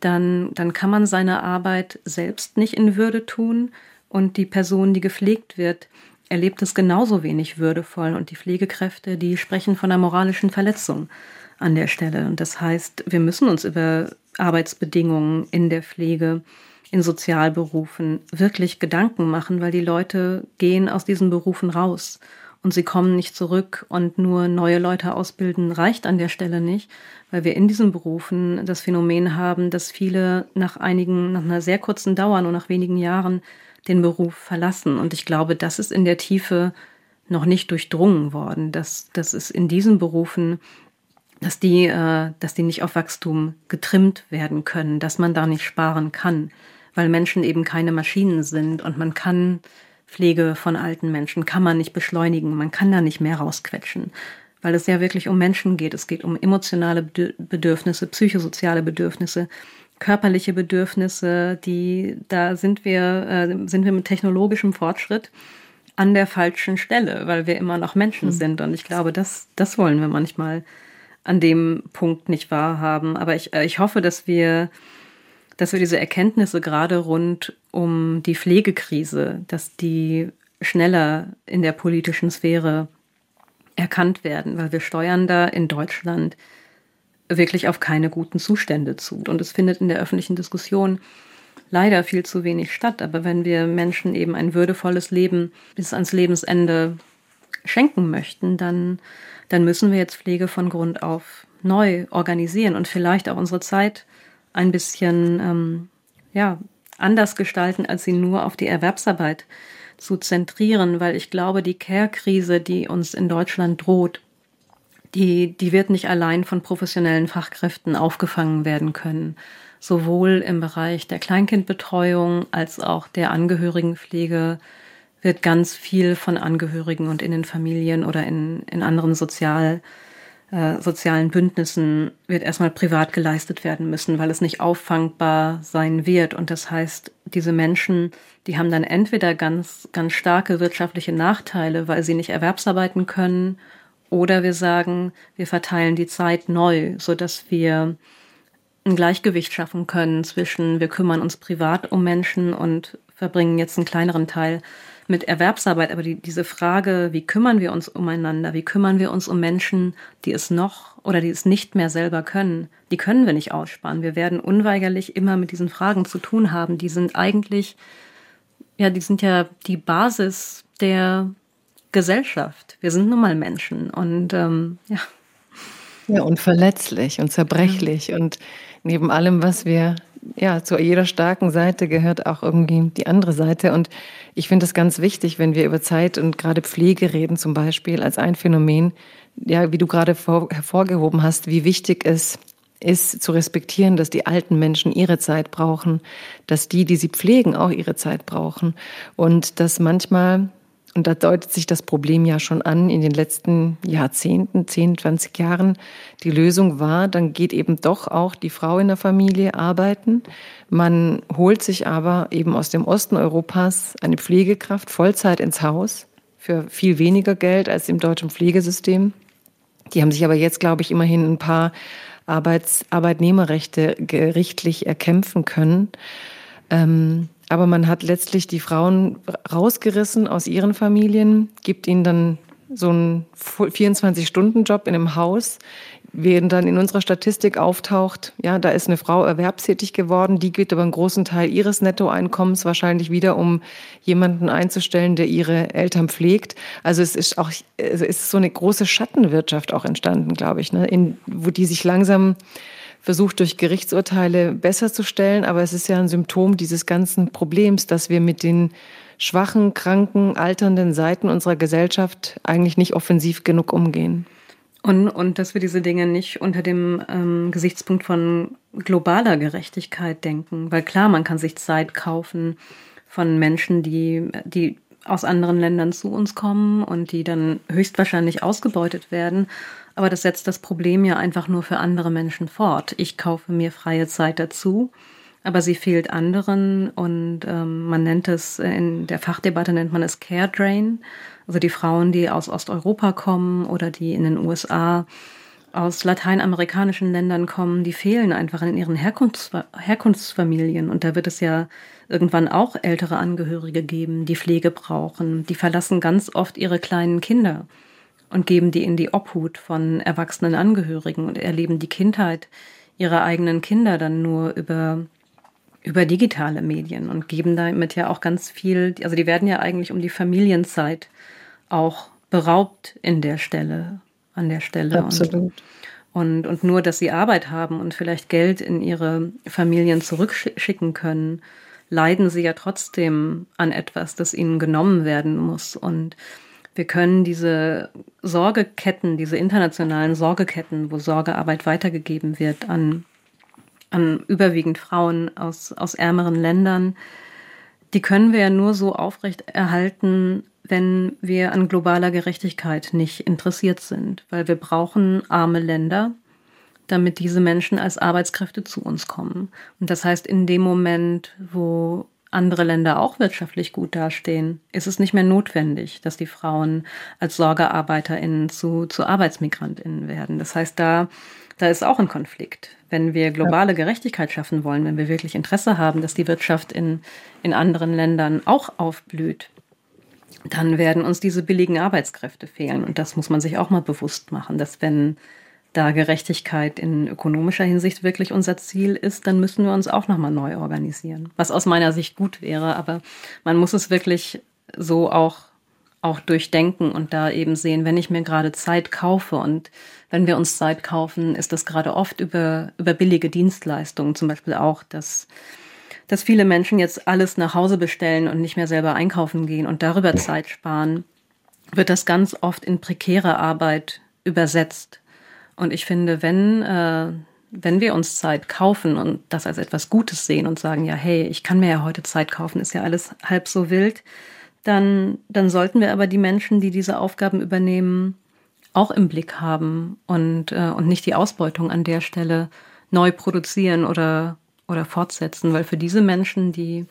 dann, dann kann man seine Arbeit selbst nicht in Würde tun und die Person, die gepflegt wird, erlebt es genauso wenig würdevoll und die Pflegekräfte, die sprechen von einer moralischen Verletzung. an der Stelle. Und das heißt, wir müssen uns über Arbeitsbedingungen in der Pflege, in Sozialberufen wirklich Gedanken machen, weil die Leute gehen aus diesen Berufen raus und sie kommen nicht zurück und nur neue Leute ausbilden reicht an der Stelle nicht, weil wir in diesen Berufen das Phänomen haben, dass viele nach einigen, nach einer sehr kurzen Dauer, nur nach wenigen Jahren den Beruf verlassen. Und ich glaube, das ist in der Tiefe noch nicht durchdrungen worden, dass, dass es in diesen Berufen, dass die, äh, dass die nicht auf Wachstum getrimmt werden können, dass man da nicht sparen kann, weil Menschen eben keine Maschinen sind und man kann Pflege von alten Menschen kann man nicht beschleunigen, man kann da nicht mehr rausquetschen, weil es ja wirklich um Menschen geht. Es geht um emotionale Bedürfnisse, psychosoziale Bedürfnisse, körperliche Bedürfnisse, die da sind wir äh, sind wir mit technologischem Fortschritt an der falschen Stelle, weil wir immer noch Menschen mhm. sind und ich glaube, das das wollen wir manchmal an dem Punkt nicht wahrhaben, aber ich äh, ich hoffe, dass wir dass wir diese Erkenntnisse gerade rund um die Pflegekrise, dass die schneller in der politischen Sphäre erkannt werden, weil wir steuern da in Deutschland wirklich auf keine guten Zustände zu. Und es findet in der öffentlichen Diskussion leider viel zu wenig statt. Aber wenn wir Menschen eben ein würdevolles Leben bis ans Lebensende schenken möchten, dann, dann müssen wir jetzt Pflege von Grund auf neu organisieren und vielleicht auch unsere Zeit ein bisschen ähm, ja, anders gestalten, als sie nur auf die Erwerbsarbeit zu zentrieren, weil ich glaube, die Care-Krise, die uns in Deutschland droht, die, die wird nicht allein von professionellen Fachkräften aufgefangen werden können. Sowohl im Bereich der Kleinkindbetreuung als auch der Angehörigenpflege wird ganz viel von Angehörigen und in den Familien oder in, in anderen Sozial- äh, sozialen Bündnissen wird erstmal privat geleistet werden müssen, weil es nicht auffangbar sein wird. Und das heißt, diese Menschen, die haben dann entweder ganz, ganz starke wirtschaftliche Nachteile, weil sie nicht erwerbsarbeiten können, oder wir sagen, wir verteilen die Zeit neu, so dass wir ein Gleichgewicht schaffen können zwischen, wir kümmern uns privat um Menschen und verbringen jetzt einen kleineren Teil mit Erwerbsarbeit, aber die, diese Frage, wie kümmern wir uns umeinander, wie kümmern wir uns um Menschen, die es noch oder die es nicht mehr selber können, die können wir nicht aussparen. Wir werden unweigerlich immer mit diesen Fragen zu tun haben. Die sind eigentlich, ja, die sind ja die Basis der Gesellschaft. Wir sind nun mal Menschen und ähm, ja. Ja, und verletzlich und zerbrechlich ja. und neben allem, was wir ja, zu jeder starken Seite gehört auch irgendwie die andere Seite. Und ich finde es ganz wichtig, wenn wir über Zeit und gerade Pflege reden zum Beispiel als ein Phänomen, ja, wie du gerade vor, hervorgehoben hast, wie wichtig es ist zu respektieren, dass die alten Menschen ihre Zeit brauchen, dass die, die sie pflegen, auch ihre Zeit brauchen und dass manchmal und da deutet sich das Problem ja schon an in den letzten Jahrzehnten, 10, 20 Jahren. Die Lösung war, dann geht eben doch auch die Frau in der Familie arbeiten. Man holt sich aber eben aus dem Osten Europas eine Pflegekraft Vollzeit ins Haus für viel weniger Geld als im deutschen Pflegesystem. Die haben sich aber jetzt, glaube ich, immerhin ein paar Arbeits Arbeitnehmerrechte gerichtlich erkämpfen können. Ähm, aber man hat letztlich die Frauen rausgerissen aus ihren Familien, gibt ihnen dann so einen 24-Stunden-Job in einem Haus, während dann in unserer Statistik auftaucht, ja, da ist eine Frau erwerbstätig geworden, die geht aber einen großen Teil ihres Nettoeinkommens wahrscheinlich wieder, um jemanden einzustellen, der ihre Eltern pflegt. Also es ist auch, es ist so eine große Schattenwirtschaft auch entstanden, glaube ich, ne, in, wo die sich langsam versucht, durch Gerichtsurteile besser zu stellen. Aber es ist ja ein Symptom dieses ganzen Problems, dass wir mit den schwachen, kranken, alternden Seiten unserer Gesellschaft eigentlich nicht offensiv genug umgehen. Und, und dass wir diese Dinge nicht unter dem ähm, Gesichtspunkt von globaler Gerechtigkeit denken. Weil klar, man kann sich Zeit kaufen von Menschen, die, die aus anderen Ländern zu uns kommen und die dann höchstwahrscheinlich ausgebeutet werden. Aber das setzt das Problem ja einfach nur für andere Menschen fort. Ich kaufe mir freie Zeit dazu, aber sie fehlt anderen und ähm, man nennt es, in der Fachdebatte nennt man es Care Drain. Also die Frauen, die aus Osteuropa kommen oder die in den USA aus lateinamerikanischen Ländern kommen, die fehlen einfach in ihren Herkunfts Herkunftsfamilien. Und da wird es ja irgendwann auch ältere Angehörige geben, die Pflege brauchen. Die verlassen ganz oft ihre kleinen Kinder und geben die in die Obhut von erwachsenen Angehörigen und erleben die Kindheit ihrer eigenen Kinder dann nur über über digitale Medien und geben damit ja auch ganz viel, also die werden ja eigentlich um die Familienzeit auch beraubt in der Stelle, an der Stelle. Absolut. Und, und nur, dass sie Arbeit haben und vielleicht Geld in ihre Familien zurückschicken können, leiden sie ja trotzdem an etwas, das ihnen genommen werden muss. Und wir können diese Sorgeketten, diese internationalen Sorgeketten, wo Sorgearbeit weitergegeben wird an an überwiegend Frauen aus, aus ärmeren Ländern, die können wir ja nur so aufrecht erhalten, wenn wir an globaler Gerechtigkeit nicht interessiert sind, weil wir brauchen arme Länder, damit diese Menschen als Arbeitskräfte zu uns kommen. Und das heißt, in dem Moment, wo andere Länder auch wirtschaftlich gut dastehen, ist es nicht mehr notwendig, dass die Frauen als SorgearbeiterInnen zu, zu ArbeitsmigrantInnen werden. Das heißt, da da ist auch ein Konflikt. Wenn wir globale Gerechtigkeit schaffen wollen, wenn wir wirklich Interesse haben, dass die Wirtschaft in, in anderen Ländern auch aufblüht, dann werden uns diese billigen Arbeitskräfte fehlen. Und das muss man sich auch mal bewusst machen, dass wenn da Gerechtigkeit in ökonomischer Hinsicht wirklich unser Ziel ist, dann müssen wir uns auch nochmal neu organisieren. Was aus meiner Sicht gut wäre, aber man muss es wirklich so auch auch durchdenken und da eben sehen, wenn ich mir gerade Zeit kaufe und wenn wir uns Zeit kaufen, ist das gerade oft über, über billige Dienstleistungen, zum Beispiel auch, dass, dass viele Menschen jetzt alles nach Hause bestellen und nicht mehr selber einkaufen gehen und darüber Zeit sparen, wird das ganz oft in prekäre Arbeit übersetzt. Und ich finde, wenn, äh, wenn wir uns Zeit kaufen und das als etwas Gutes sehen und sagen, ja, hey, ich kann mir ja heute Zeit kaufen, ist ja alles halb so wild, dann, dann sollten wir aber die Menschen, die diese Aufgaben übernehmen, auch im Blick haben und, äh, und nicht die Ausbeutung an der Stelle neu produzieren oder, oder fortsetzen, weil für diese Menschen, die,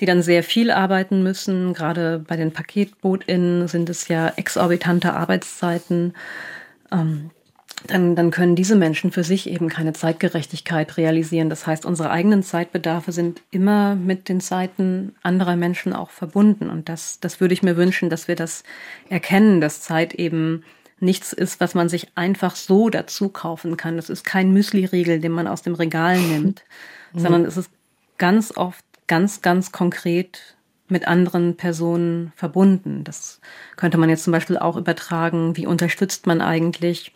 die dann sehr viel arbeiten müssen, gerade bei den PaketbootInnen sind es ja exorbitante Arbeitszeiten, ähm, dann, dann können diese Menschen für sich eben keine Zeitgerechtigkeit realisieren. Das heißt, unsere eigenen Zeitbedarfe sind immer mit den Zeiten anderer Menschen auch verbunden. Und das, das würde ich mir wünschen, dass wir das erkennen, dass Zeit eben nichts ist, was man sich einfach so dazu kaufen kann. Das ist kein Müsli-Riegel, den man aus dem Regal nimmt, mhm. (laughs) sondern es ist ganz oft ganz, ganz konkret mit anderen Personen verbunden. Das könnte man jetzt zum Beispiel auch übertragen. Wie unterstützt man eigentlich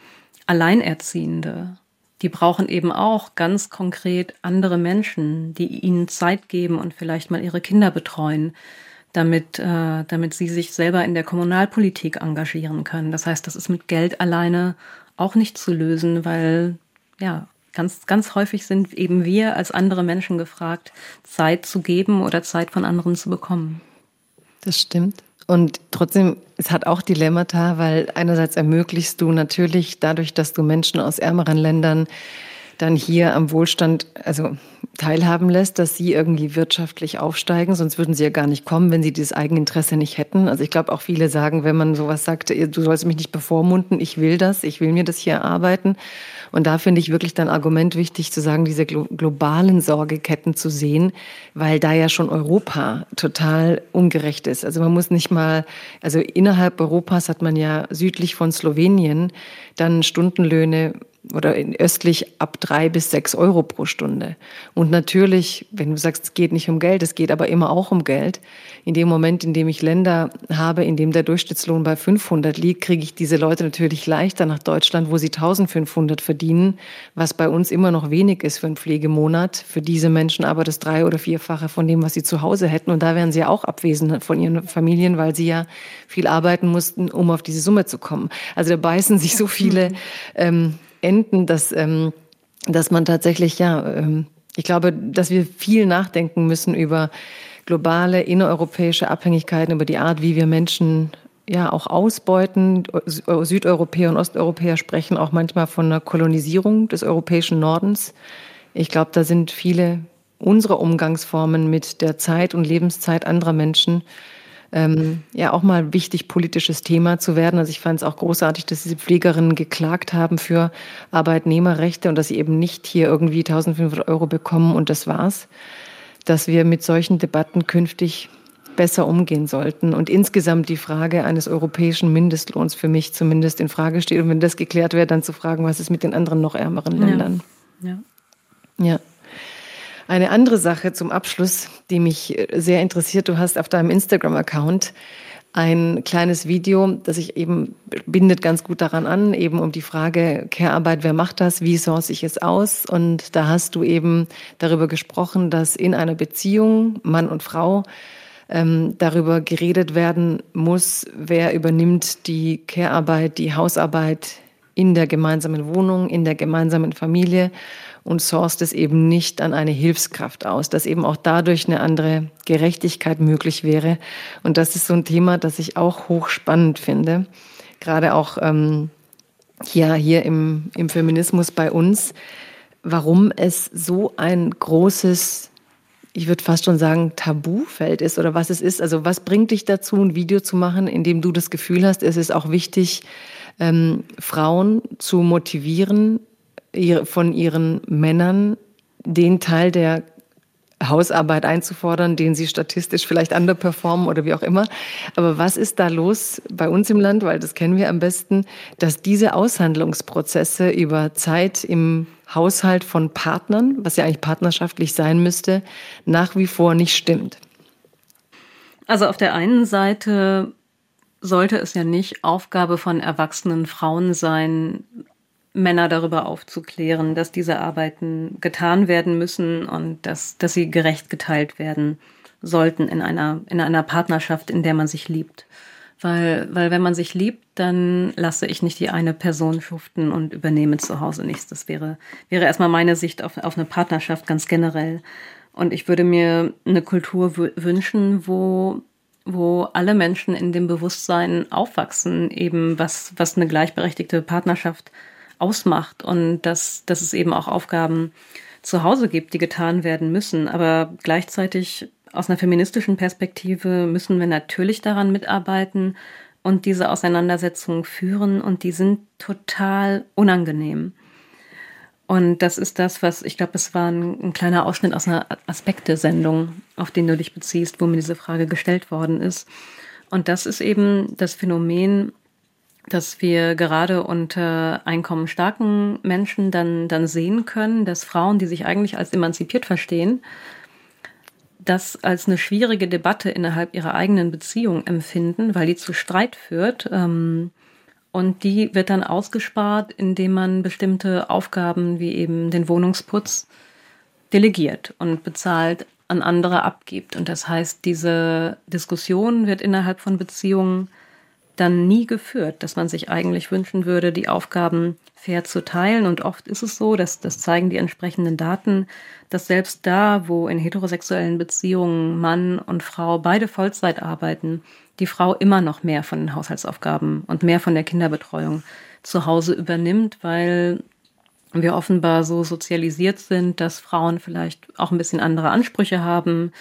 Alleinerziehende, die brauchen eben auch ganz konkret andere Menschen, die ihnen Zeit geben und vielleicht mal ihre Kinder betreuen, damit, äh, damit sie sich selber in der Kommunalpolitik engagieren können. Das heißt, das ist mit Geld alleine auch nicht zu lösen, weil ja, ganz, ganz häufig sind eben wir als andere Menschen gefragt, Zeit zu geben oder Zeit von anderen zu bekommen. Das stimmt. Und trotzdem, es hat auch Dilemmata, weil einerseits ermöglichst du natürlich dadurch, dass du Menschen aus ärmeren Ländern dann hier am Wohlstand also teilhaben lässt, dass sie irgendwie wirtschaftlich aufsteigen, sonst würden sie ja gar nicht kommen, wenn sie dieses Eigeninteresse nicht hätten. Also ich glaube auch viele sagen, wenn man sowas sagt, du sollst mich nicht bevormunden, ich will das, ich will mir das hier erarbeiten. Und da finde ich wirklich dein Argument wichtig zu sagen, diese globalen Sorgeketten zu sehen, weil da ja schon Europa total ungerecht ist. Also man muss nicht mal, also innerhalb Europas hat man ja südlich von Slowenien dann Stundenlöhne oder östlich ab drei bis sechs Euro pro Stunde. Und natürlich, wenn du sagst, es geht nicht um Geld, es geht aber immer auch um Geld. In dem Moment, in dem ich Länder habe, in dem der Durchschnittslohn bei 500 liegt, kriege ich diese Leute natürlich leichter nach Deutschland, wo sie 1500 verdienen, was bei uns immer noch wenig ist für einen Pflegemonat. Für diese Menschen aber das drei- oder vierfache von dem, was sie zu Hause hätten. Und da wären sie auch abwesend von ihren Familien, weil sie ja viel arbeiten mussten, um auf diese Summe zu kommen. Also da beißen sich so viele ähm, enden, dass, ähm, dass man tatsächlich, ja, ähm, ich glaube, dass wir viel nachdenken müssen über globale innereuropäische Abhängigkeiten, über die Art, wie wir Menschen ja auch ausbeuten. Südeuropäer und Osteuropäer sprechen auch manchmal von einer Kolonisierung des europäischen Nordens. Ich glaube, da sind viele unserer Umgangsformen mit der Zeit und Lebenszeit anderer Menschen ähm, ja auch mal wichtig politisches Thema zu werden. Also ich fand es auch großartig, dass diese Pflegerinnen geklagt haben für Arbeitnehmerrechte und dass sie eben nicht hier irgendwie 1500 Euro bekommen und das war's. Dass wir mit solchen Debatten künftig besser umgehen sollten und insgesamt die Frage eines europäischen Mindestlohns für mich zumindest in Frage steht. Und wenn das geklärt wird, dann zu fragen, was ist mit den anderen noch ärmeren Ländern? Ja. ja. ja. Eine andere Sache zum Abschluss, die mich sehr interessiert, du hast auf deinem Instagram-Account ein kleines Video, das sich eben bindet ganz gut daran an, eben um die Frage Care-Arbeit, wer macht das, wie source ich es aus? Und da hast du eben darüber gesprochen, dass in einer Beziehung Mann und Frau ähm, darüber geredet werden muss, wer übernimmt die Care-Arbeit, die Hausarbeit in der gemeinsamen Wohnung, in der gemeinsamen Familie und sourced es eben nicht an eine Hilfskraft aus, dass eben auch dadurch eine andere Gerechtigkeit möglich wäre. Und das ist so ein Thema, das ich auch hochspannend finde, gerade auch ähm, hier, hier im, im Feminismus bei uns, warum es so ein großes ich würde fast schon sagen, Tabufeld ist oder was es ist. Also was bringt dich dazu, ein Video zu machen, in dem du das Gefühl hast, es ist auch wichtig, ähm, Frauen zu motivieren, von ihren Männern den Teil der Hausarbeit einzufordern, den sie statistisch vielleicht underperformen oder wie auch immer. Aber was ist da los bei uns im Land, weil das kennen wir am besten, dass diese Aushandlungsprozesse über Zeit im Haushalt von Partnern, was ja eigentlich partnerschaftlich sein müsste, nach wie vor nicht stimmt? Also auf der einen Seite sollte es ja nicht Aufgabe von erwachsenen Frauen sein, Männer darüber aufzuklären, dass diese Arbeiten getan werden müssen und dass, dass sie gerecht geteilt werden sollten in einer, in einer Partnerschaft, in der man sich liebt. Weil, weil wenn man sich liebt, dann lasse ich nicht die eine Person schuften und übernehme zu Hause nichts. Das wäre, wäre erstmal meine Sicht auf, auf eine Partnerschaft ganz generell. Und ich würde mir eine Kultur wünschen, wo, wo alle Menschen in dem Bewusstsein aufwachsen, eben was, was eine gleichberechtigte Partnerschaft ausmacht und dass, dass es eben auch Aufgaben zu Hause gibt, die getan werden müssen. Aber gleichzeitig aus einer feministischen Perspektive müssen wir natürlich daran mitarbeiten und diese Auseinandersetzungen führen und die sind total unangenehm. Und das ist das, was ich glaube, es war ein, ein, kleiner Ausschnitt aus einer Aspekte-Sendung, auf den du dich beziehst, wo mir diese Frage gestellt worden ist. Und das ist eben das Phänomen, dass wir gerade unter einkommensstarken Menschen dann, dann sehen können, dass Frauen, die sich eigentlich als emanzipiert verstehen, das als eine schwierige Debatte innerhalb ihrer eigenen Beziehung empfinden, weil die zu Streit führt. Ähm, und die wird dann ausgespart, indem man bestimmte Aufgaben wie eben den Wohnungsputz delegiert und bezahlt an andere abgibt. Und das heißt, diese Diskussion wird innerhalb von Beziehungen dann nie geführt, dass man sich eigentlich wünschen würde, die Aufgaben fair zu teilen. Und oft ist es so, dass das zeigen die entsprechenden Daten, dass selbst da, wo in heterosexuellen Beziehungen Mann und Frau beide Vollzeit arbeiten, die Frau immer noch mehr von den Haushaltsaufgaben und mehr von der Kinderbetreuung zu Hause übernimmt, weil wir offenbar so sozialisiert sind, dass Frauen vielleicht auch ein bisschen andere Ansprüche haben.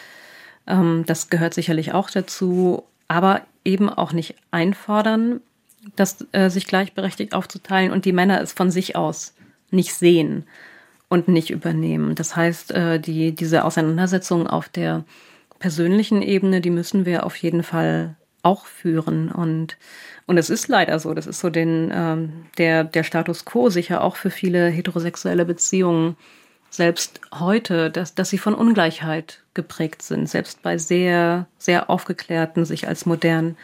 Ähm, das gehört sicherlich auch dazu aber eben auch nicht einfordern, das äh, sich gleichberechtigt aufzuteilen und die Männer es von sich aus nicht sehen und nicht übernehmen. Das heißt, äh, die, diese Auseinandersetzung auf der persönlichen Ebene, die müssen wir auf jeden Fall auch führen. Und, und es ist leider so, das ist so den, ähm, der, der Status quo sicher auch für viele heterosexuelle Beziehungen selbst heute, dass, dass sie von Ungleichheit geprägt sind, selbst bei sehr, sehr aufgeklärten, sich als modern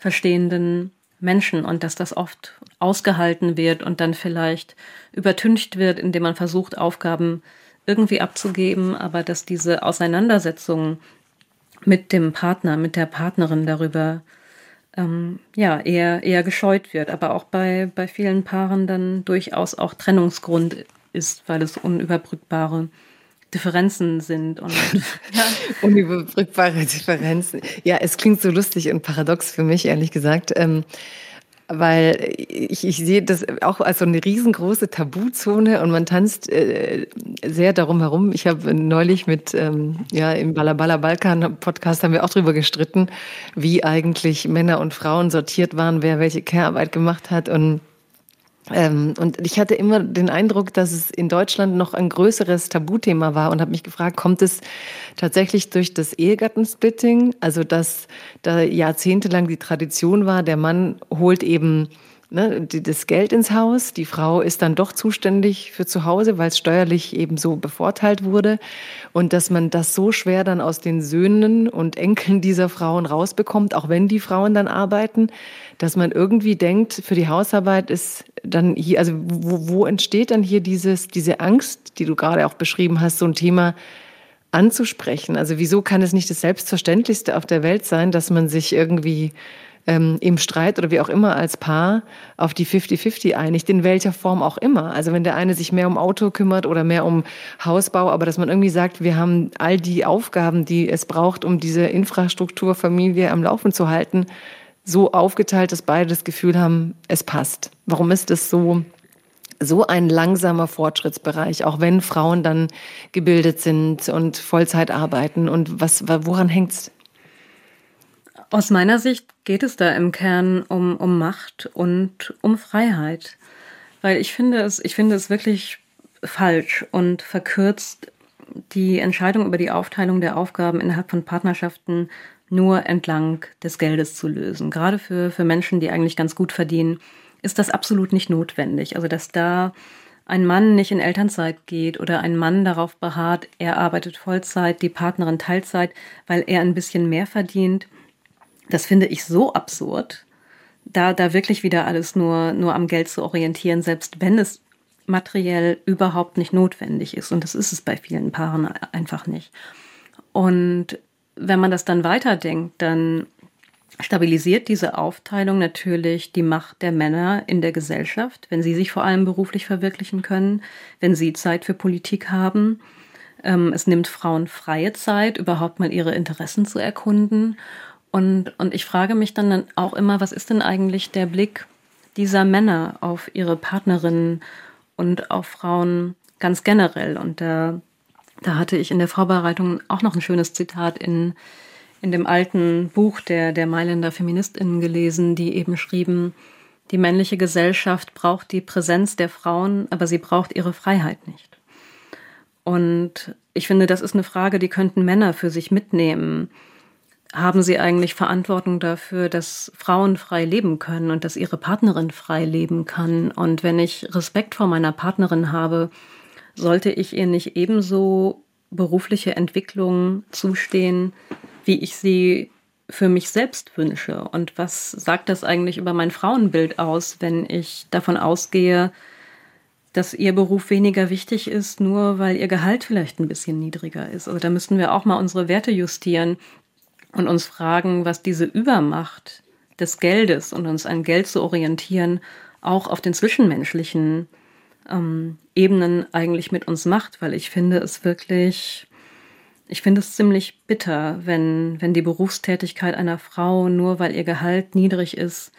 verstehenden Menschen und dass das oft ausgehalten wird und dann vielleicht übertüncht wird, indem man versucht, Aufgaben irgendwie abzugeben, aber dass diese Auseinandersetzung mit dem Partner, mit der Partnerin darüber ähm, ja eher eher gescheut wird, aber auch bei bei vielen Paaren dann durchaus auch Trennungsgrund ist, weil es unüberbrückbare Differenzen sind und (laughs) ja. unüberbrückbare Differenzen. Ja, es klingt so lustig und paradox für mich, ehrlich gesagt. Ähm, weil ich, ich sehe das auch als so eine riesengroße Tabuzone und man tanzt äh, sehr darum herum. Ich habe neulich mit, ähm, ja, im Balabala Balkan Podcast haben wir auch drüber gestritten, wie eigentlich Männer und Frauen sortiert waren, wer welche Care-Arbeit gemacht hat und Ähm, und ich hatte immer den Eindruck, dass es in Deutschland noch ein größeres Tabuthema war und habe mich gefragt, kommt es tatsächlich durch das Ehegattensplitting, also dass da jahrzehntelang die Tradition war, der Mann holt eben ne, das Geld ins Haus. Die Frau ist dann doch zuständig für zu Hause, weil es steuerlich eben so bevorteilt wurde. Und dass man das so schwer dann aus den Söhnen und Enkeln dieser Frauen rausbekommt, auch wenn die Frauen dann arbeiten, dass man irgendwie denkt, für die Hausarbeit ist dann hier, also wo, wo entsteht dann hier dieses, diese Angst, die du gerade auch beschrieben hast, so ein Thema anzusprechen? Also wieso kann es nicht das Selbstverständlichste auf der Welt sein, dass man sich irgendwie ähm, im Streit oder wie auch immer als Paar auf die 50-50 einigt, in welcher Form auch immer. Also wenn der eine sich mehr um Auto kümmert oder mehr um Hausbau, aber dass man irgendwie sagt, wir haben all die Aufgaben, die es braucht, um diese Infrastruktur, Familie am Laufen zu halten, so aufgeteilt, dass beide das Gefühl haben, es passt. Warum ist das so? so ein langsamer Fortschrittsbereich, auch wenn Frauen dann gebildet sind und Vollzeit arbeiten. Und was, woran hängt's? Aus meiner Sicht geht es da im Kern um, um Macht und um Freiheit. Weil ich finde es, ich finde es wirklich falsch und verkürzt, die Entscheidung über die Aufteilung der Aufgaben innerhalb von Partnerschaften nur entlang des Geldes zu lösen. Gerade für, für Menschen, die eigentlich ganz gut verdienen, ist das absolut nicht notwendig. Also, dass da ein Mann nicht in Elternzeit geht oder ein Mann darauf beharrt, er arbeitet Vollzeit, die Partnerin Teilzeit, weil er ein bisschen mehr verdient, das finde ich so absurd, da, da wirklich wieder alles nur, nur am Geld zu orientieren, selbst wenn es materiell überhaupt nicht notwendig ist. Und das ist es bei vielen Paaren einfach nicht. Und wenn man das dann weiterdenkt, dann stabilisiert diese Aufteilung natürlich die Macht der Männer in der Gesellschaft, wenn sie sich vor allem beruflich verwirklichen können, wenn sie Zeit für Politik haben. Ähm, es nimmt Frauen freie Zeit, überhaupt mal ihre Interessen zu erkunden. Und, und ich frage mich dann auch immer, was ist denn eigentlich der Blick dieser Männer auf ihre Partnerinnen und auf Frauen ganz generell? Und da, da hatte ich in der Vorbereitung auch noch ein schönes Zitat in, in dem alten Buch der, der Mailänder Feministinnen gelesen, die eben schrieben, die männliche Gesellschaft braucht die Präsenz der Frauen, aber sie braucht ihre Freiheit nicht. Und ich finde, das ist eine Frage, die könnten Männer für sich mitnehmen haben Sie eigentlich Verantwortung dafür, dass Frauen frei leben können und dass ihre Partnerin frei leben kann? Und wenn ich Respekt vor meiner Partnerin habe, sollte ich ihr nicht ebenso berufliche Entwicklung zustehen, wie ich sie für mich selbst wünsche? Und was sagt das eigentlich über mein Frauenbild aus, wenn ich davon ausgehe, dass ihr Beruf weniger wichtig ist, nur weil ihr Gehalt vielleicht ein bisschen niedriger ist? Also da müssten wir auch mal unsere Werte justieren und uns fragen, was diese Übermacht des Geldes und uns an Geld zu orientieren, auch auf den zwischenmenschlichen ähm, Ebenen eigentlich mit uns macht, weil ich finde es wirklich, ich finde es ziemlich bitter, wenn, wenn die Berufstätigkeit einer Frau nur weil ihr Gehalt niedrig ist,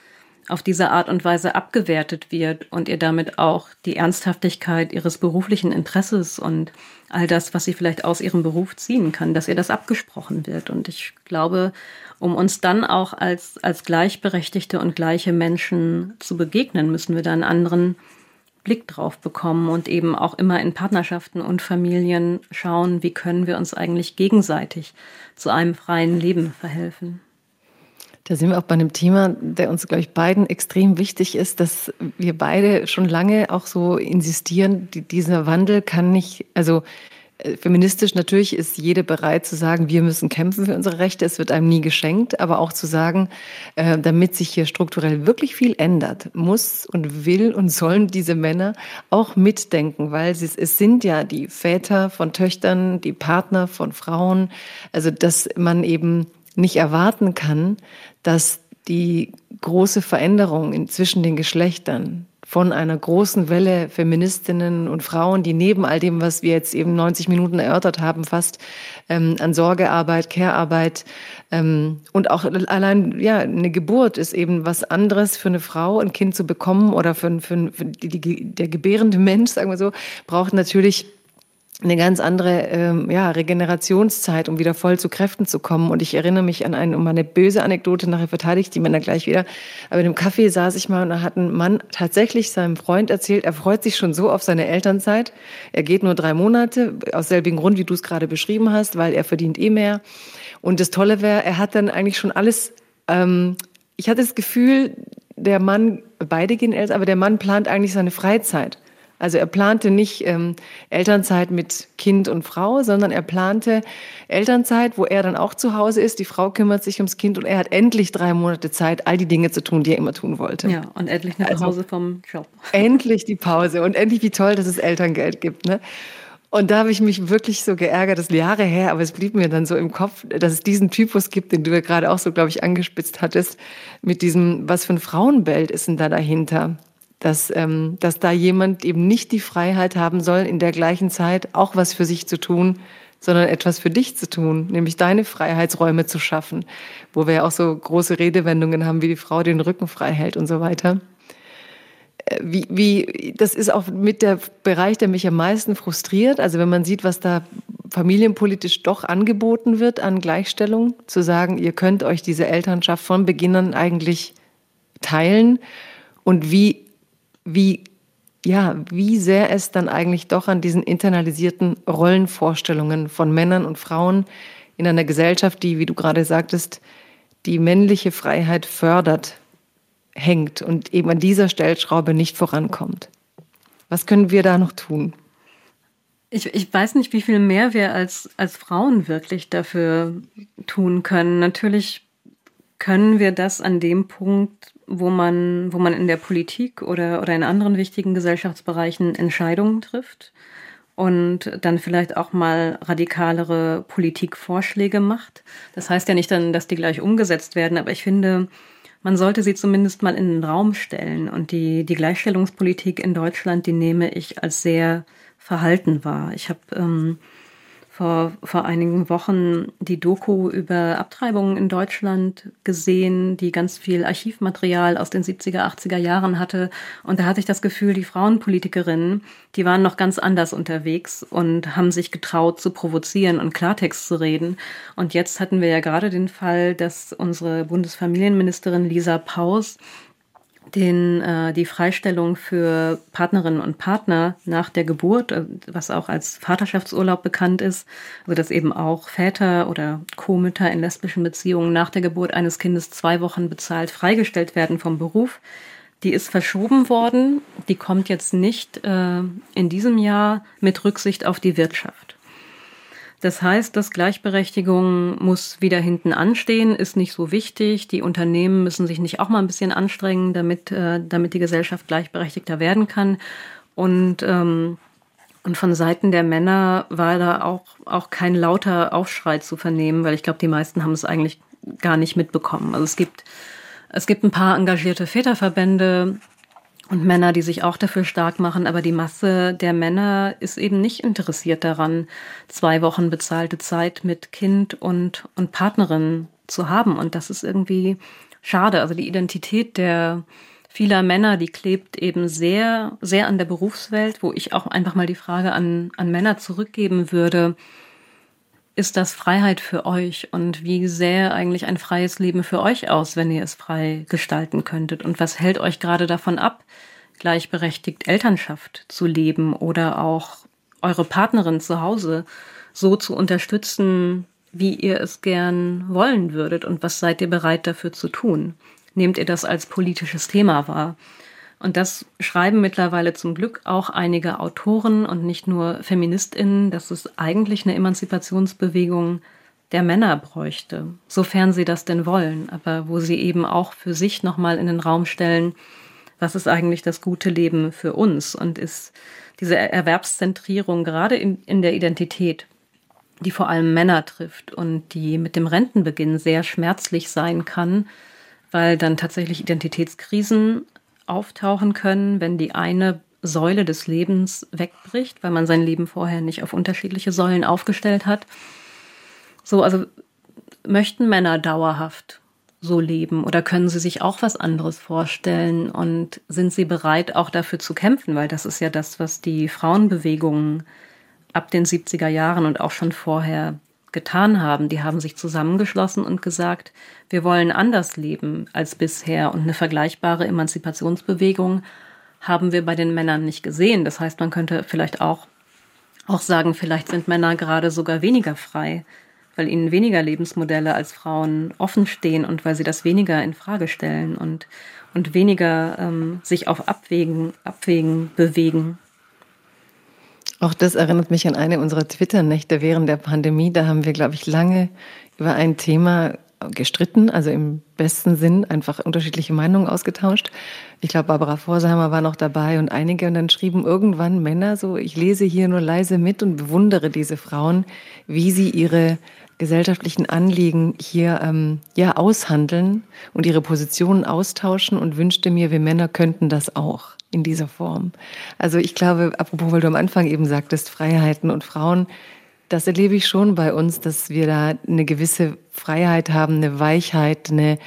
auf diese Art und Weise abgewertet wird und ihr damit auch die Ernsthaftigkeit ihres beruflichen Interesses und all das, was sie vielleicht aus ihrem Beruf ziehen kann, dass ihr das abgesprochen wird. Und ich glaube, um uns dann auch als, als gleichberechtigte und gleiche Menschen zu begegnen, müssen wir da einen anderen Blick drauf bekommen und eben auch immer in Partnerschaften und Familien schauen, wie können wir uns eigentlich gegenseitig zu einem freien Leben verhelfen. Da sind wir auch bei einem Thema, der uns, glaube ich, beiden extrem wichtig ist, dass wir beide schon lange auch so insistieren, die, dieser Wandel kann nicht, also äh, feministisch natürlich ist jede bereit zu sagen, wir müssen kämpfen für unsere Rechte, es wird einem nie geschenkt, aber auch zu sagen, äh, damit sich hier strukturell wirklich viel ändert, muss und will und sollen diese Männer auch mitdenken, weil sie, es sind ja die Väter von Töchtern, die Partner von Frauen, also dass man eben nicht erwarten kann, dass die große Veränderung zwischen den Geschlechtern von einer großen Welle Feministinnen und Frauen, die neben all dem, was wir jetzt eben 90 Minuten erörtert haben, fast ähm, an Sorgearbeit, Care-Arbeit ähm, und auch allein ja eine Geburt ist eben was anderes für eine Frau, ein Kind zu bekommen oder für, für, für die, die, der gebärende Mensch, sagen wir so, braucht natürlich eine ganz andere ähm, ja, Regenerationszeit, um wieder voll zu Kräften zu kommen. Und ich erinnere mich an eine, um eine böse Anekdote, nachher verteidigt die Männer gleich wieder. Aber in einem Café saß ich mal und da hat ein Mann tatsächlich seinem Freund erzählt, er freut sich schon so auf seine Elternzeit. Er geht nur drei Monate, aus selbigen Grund, wie du es gerade beschrieben hast, weil er verdient eh mehr. Und das Tolle wäre, er hat dann eigentlich schon alles, ähm, ich hatte das Gefühl, der Mann, beide gehen älter, aber der Mann plant eigentlich seine Freizeit. Also er plante nicht ähm, Elternzeit mit Kind und Frau, sondern er plante Elternzeit, wo er dann auch zu Hause ist. Die Frau kümmert sich ums Kind und er hat endlich drei Monate Zeit, all die Dinge zu tun, die er immer tun wollte. Ja, und endlich eine also, Pause vom Job. Endlich die Pause und endlich wie toll, dass es Elterngeld gibt. Ne? Und da habe ich mich wirklich so geärgert, das ist Jahre her, aber es blieb mir dann so im Kopf, dass es diesen Typus gibt, den du ja gerade auch so, glaube ich, angespitzt hattest, mit diesem, was für ein Frauenbild ist denn da dahinter? Dass, ähm, dass da jemand eben nicht die Freiheit haben soll, in der gleichen Zeit auch was für sich zu tun, sondern etwas für dich zu tun, nämlich deine Freiheitsräume zu schaffen, wo wir ja auch so große Redewendungen haben, wie die Frau den Rücken frei hält und so weiter. Äh, wie, wie, das ist auch mit der Bereich, der mich am meisten frustriert. Also wenn man sieht, was da familienpolitisch doch angeboten wird an Gleichstellung, zu sagen, ihr könnt euch diese Elternschaft von Beginn an eigentlich teilen und wie wie, ja, wie sehr es dann eigentlich doch an diesen internalisierten Rollenvorstellungen von Männern und Frauen in einer Gesellschaft, die, wie du gerade sagtest, die männliche Freiheit fördert, hängt und eben an dieser Stellschraube nicht vorankommt. Was können wir da noch tun? Ich, ich weiß nicht, wie viel mehr wir als, als Frauen wirklich dafür tun können. Natürlich können wir das an dem Punkt wo man, wo man in der Politik oder, oder in anderen wichtigen Gesellschaftsbereichen Entscheidungen trifft und dann vielleicht auch mal radikalere Politikvorschläge macht. Das heißt ja nicht dann, dass die gleich umgesetzt werden, aber ich finde, man sollte sie zumindest mal in den Raum stellen. Und die, die Gleichstellungspolitik in Deutschland, die nehme ich als sehr verhalten wahr. Ich habe ähm, vor, vor einigen Wochen die Doku über Abtreibungen in Deutschland gesehen, die ganz viel Archivmaterial aus den 70er, 80er Jahren hatte. Und da hatte ich das Gefühl, die Frauenpolitikerinnen, die waren noch ganz anders unterwegs und haben sich getraut zu provozieren und Klartext zu reden. Und jetzt hatten wir ja gerade den Fall, dass unsere Bundesfamilienministerin Lisa Paus den, äh, die Freistellung für Partnerinnen und Partner nach der Geburt, äh, was auch als Vaterschaftsurlaub bekannt ist, also dass eben auch Väter oder Co-Mütter in lesbischen Beziehungen nach der Geburt eines Kindes zwei Wochen bezahlt freigestellt werden vom Beruf. Die ist verschoben worden. Die kommt jetzt nicht äh, in diesem Jahr mit Rücksicht auf die Wirtschaft. Das heißt, dass Gleichberechtigung muss wieder hinten anstehen, ist nicht so wichtig. Die Unternehmen müssen sich nicht auch mal ein bisschen anstrengen, damit, äh, damit die Gesellschaft gleichberechtigter werden kann. Und, ähm, und von Seiten der Männer war da auch, auch kein lauter Aufschrei zu vernehmen, weil ich glaube, die meisten haben es eigentlich gar nicht mitbekommen. Also es gibt, es gibt ein paar engagierte Väterverbände, und Männer, die sich auch dafür stark machen, aber die Masse der Männer ist eben nicht interessiert daran, zwei Wochen bezahlte Zeit mit Kind und, und Partnerin zu haben. Und das ist irgendwie schade. Also die Identität der vieler Männer, die klebt eben sehr, sehr an der Berufswelt, wo ich auch einfach mal die Frage an, an Männer zurückgeben würde. Ist das Freiheit für euch und wie sähe eigentlich ein freies Leben für euch aus, wenn ihr es frei gestalten könntet? Und was hält euch gerade davon ab, gleichberechtigt Elternschaft zu leben oder auch eure Partnerin zu Hause so zu unterstützen, wie ihr es gern wollen würdet und was seid ihr bereit dafür zu tun? Nehmt ihr das als politisches Thema wahr? Und das schreiben mittlerweile zum Glück auch einige Autoren und nicht nur Feministinnen, dass es eigentlich eine Emanzipationsbewegung der Männer bräuchte, sofern sie das denn wollen, aber wo sie eben auch für sich nochmal in den Raum stellen, was ist eigentlich das gute Leben für uns? Und ist diese Erwerbszentrierung gerade in, in der Identität, die vor allem Männer trifft und die mit dem Rentenbeginn sehr schmerzlich sein kann, weil dann tatsächlich Identitätskrisen auftauchen können, wenn die eine Säule des Lebens wegbricht, weil man sein Leben vorher nicht auf unterschiedliche Säulen aufgestellt hat. So, also möchten Männer dauerhaft so leben oder können sie sich auch was anderes vorstellen und sind sie bereit auch dafür zu kämpfen, weil das ist ja das, was die Frauenbewegung ab den 70er Jahren und auch schon vorher getan haben. Die haben sich zusammengeschlossen und gesagt, wir wollen anders leben als bisher. Und eine vergleichbare Emanzipationsbewegung haben wir bei den Männern nicht gesehen. Das heißt, man könnte vielleicht auch, auch sagen, vielleicht sind Männer gerade sogar weniger frei, weil ihnen weniger Lebensmodelle als Frauen offen stehen und weil sie das weniger in Frage stellen und, und weniger ähm, sich auf Abwägen, Abwägen bewegen. Auch das erinnert mich an eine unserer Twitter-Nächte während der Pandemie. Da haben wir, glaube ich, lange über ein Thema gestritten, also im besten Sinn einfach unterschiedliche Meinungen ausgetauscht. Ich glaube, Barbara Vorsheimer war noch dabei und einige und dann schrieben irgendwann Männer so, ich lese hier nur leise mit und bewundere diese Frauen, wie sie ihre gesellschaftlichen Anliegen hier ähm, ja aushandeln und ihre Positionen austauschen und wünschte mir, wir Männer könnten das auch in dieser Form. Also ich glaube, apropos, weil du am Anfang eben sagtest, Freiheiten und Frauen, das erlebe ich schon bei uns, dass wir da eine gewisse Freiheit haben, eine Weichheit, eine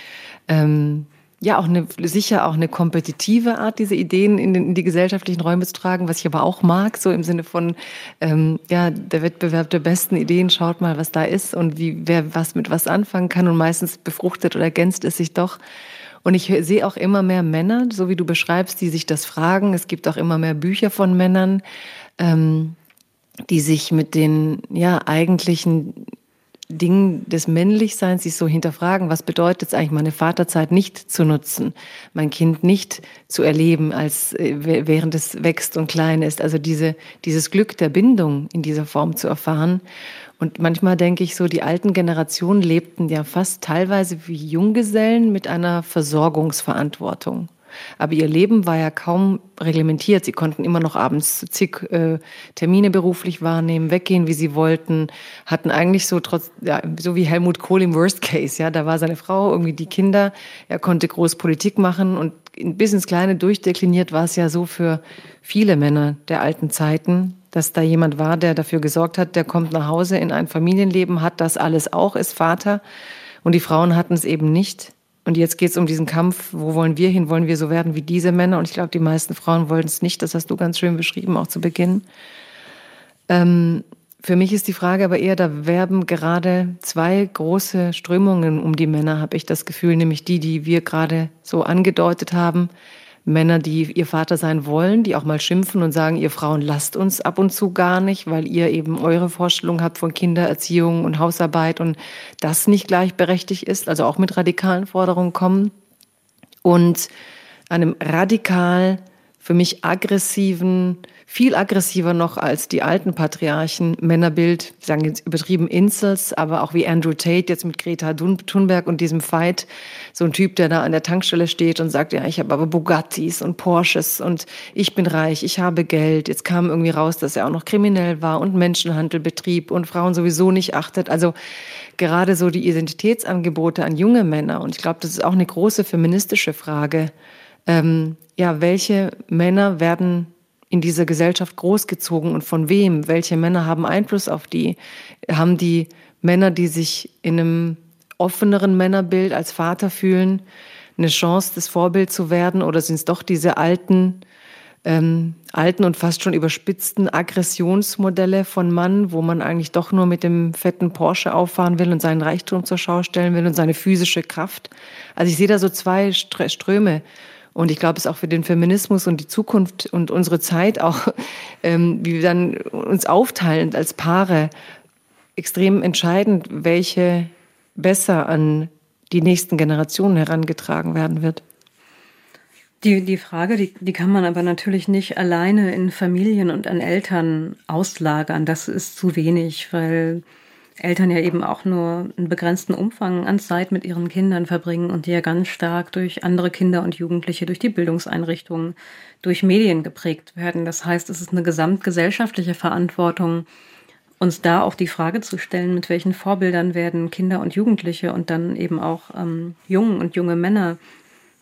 ähm, ja auch eine sicher auch eine kompetitive Art, diese Ideen in, den, in die gesellschaftlichen Räume zu tragen, was ich aber auch mag, so im Sinne von ähm, ja der Wettbewerb der besten Ideen, schaut mal, was da ist und wie wer was mit was anfangen kann und meistens befruchtet oder ergänzt es sich doch. Und ich sehe auch immer mehr Männer, so wie du beschreibst, die sich das fragen. Es gibt auch immer mehr Bücher von Männern. Ähm, die sich mit den ja eigentlichen Dingen des Männlichseins sich so hinterfragen, was bedeutet es eigentlich, meine Vaterzeit nicht zu nutzen, mein Kind nicht zu erleben, als äh, während es wächst und klein ist. Also diese, dieses Glück der Bindung in dieser Form zu erfahren. Und manchmal denke ich so, die alten Generationen lebten ja fast teilweise wie Junggesellen mit einer Versorgungsverantwortung. Aber ihr Leben war ja kaum reglementiert. Sie konnten immer noch abends zig äh, Termine beruflich wahrnehmen, weggehen, wie sie wollten, hatten eigentlich so trotz, ja, so wie Helmut Kohl im Worst Case, ja, da war seine Frau, irgendwie die Kinder, er konnte groß Politik machen und bis ins Kleine durchdekliniert war es ja so für viele Männer der alten Zeiten, dass da jemand war, der dafür gesorgt hat, der kommt nach Hause in ein Familienleben, hat das alles auch, ist Vater und die Frauen hatten es eben nicht. Und jetzt geht es um diesen Kampf, wo wollen wir hin? Wollen wir so werden wie diese Männer? Und ich glaube, die meisten Frauen wollen es nicht. Das hast du ganz schön beschrieben, auch zu Beginn. Ähm, für mich ist die Frage aber eher, da werben gerade zwei große Strömungen um die Männer, habe ich das Gefühl, nämlich die, die wir gerade so angedeutet haben. Männer, die ihr Vater sein wollen, die auch mal schimpfen und sagen, ihr Frauen lasst uns ab und zu gar nicht, weil ihr eben eure Vorstellung habt von Kindererziehung und Hausarbeit und das nicht gleichberechtigt ist, also auch mit radikalen Forderungen kommen. Und einem radikal, für mich aggressiven, viel aggressiver noch als die alten Patriarchen, Männerbild, wir sagen jetzt übertrieben Insels, aber auch wie Andrew Tate jetzt mit Greta Thunberg und diesem Fight, so ein Typ, der da an der Tankstelle steht und sagt, ja, ich habe aber Bugattis und Porsches und ich bin reich, ich habe Geld. Jetzt kam irgendwie raus, dass er auch noch kriminell war und Menschenhandel betrieb und Frauen sowieso nicht achtet. Also gerade so die Identitätsangebote an junge Männer. Und ich glaube, das ist auch eine große feministische Frage. Ähm, ja, welche Männer werden in dieser Gesellschaft großgezogen und von wem? Welche Männer haben Einfluss auf die? Haben die Männer, die sich in einem offeneren Männerbild als Vater fühlen, eine Chance, das Vorbild zu werden? Oder sind es doch diese alten, ähm, alten und fast schon überspitzten Aggressionsmodelle von Mann, wo man eigentlich doch nur mit dem fetten Porsche auffahren will und seinen Reichtum zur Schau stellen will und seine physische Kraft? Also ich sehe da so zwei Ströme. Und ich glaube, es ist auch für den Feminismus und die Zukunft und unsere Zeit auch, (laughs) ähm, wie wir dann uns aufteilen als Paare, extrem entscheidend, welche besser an die nächsten Generationen herangetragen werden wird. Die, die Frage, die, die kann man aber natürlich nicht alleine in Familien und an Eltern auslagern. Das ist zu wenig, weil Eltern ja eben auch nur einen begrenzten Umfang an Zeit mit ihren Kindern verbringen und die ja ganz stark durch andere Kinder und Jugendliche, durch die Bildungseinrichtungen, durch Medien geprägt werden. Das heißt, es ist eine gesamtgesellschaftliche Verantwortung, uns da auch die Frage zu stellen, mit welchen Vorbildern werden Kinder und Jugendliche und dann eben auch ähm, Jungen und junge Männer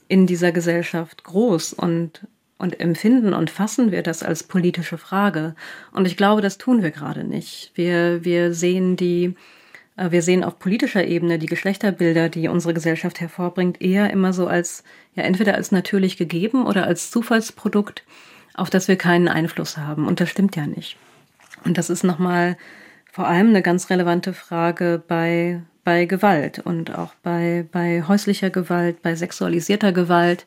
in dieser Gesellschaft groß und und empfinden und fassen wir das als politische Frage. Und ich glaube, das tun wir gerade nicht. Wir, wir sehen die, äh, wir sehen auf politischer Ebene die Geschlechterbilder, die unsere Gesellschaft hervorbringt, eher immer so als, ja, entweder als natürlich gegeben oder als Zufallsprodukt, auf das wir keinen Einfluss haben. Und das stimmt ja nicht. Und das ist nochmal vor allem eine ganz relevante Frage bei, bei Gewalt und auch bei, bei häuslicher Gewalt, bei sexualisierter Gewalt,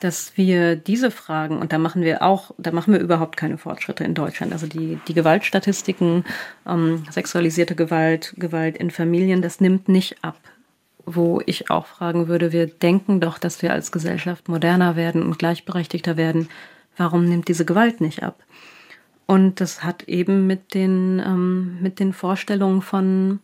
dass wir diese Fragen, und da machen wir auch, da machen wir überhaupt keine Fortschritte in Deutschland. Also die, die Gewaltstatistiken, ähm, sexualisierte Gewalt, Gewalt in Familien, das nimmt nicht ab. Wo ich auch fragen würde, wir denken doch, dass wir als Gesellschaft moderner werden und gleichberechtigter werden. Warum nimmt diese Gewalt nicht ab? Und das hat eben mit den, ähm, mit den Vorstellungen von,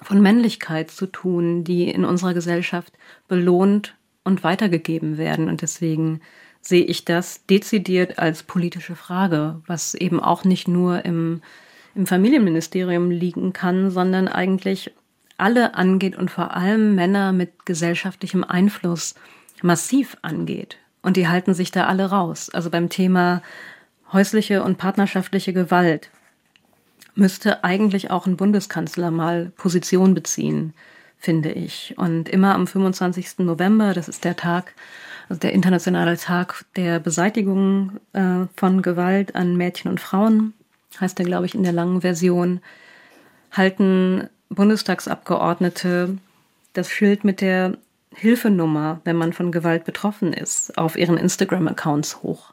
von Männlichkeit zu tun, die in unserer Gesellschaft belohnt und weitergegeben werden. Und deswegen sehe ich das dezidiert als politische Frage, was eben auch nicht nur im, im Familienministerium liegen kann, sondern eigentlich alle angeht und vor allem Männer mit gesellschaftlichem Einfluss massiv angeht. Und die halten sich da alle raus. Also beim Thema häusliche und partnerschaftliche Gewalt müsste eigentlich auch ein Bundeskanzler mal Position beziehen, finde ich. Und immer am 25. November, das ist der Tag, also der internationale Tag der Beseitigung äh, von Gewalt an Mädchen und Frauen, heißt der, glaube ich, in der langen Version, halten Bundestagsabgeordnete das Schild mit der Hilfenummer, wenn man von Gewalt betroffen ist, auf ihren Instagram-Accounts hoch.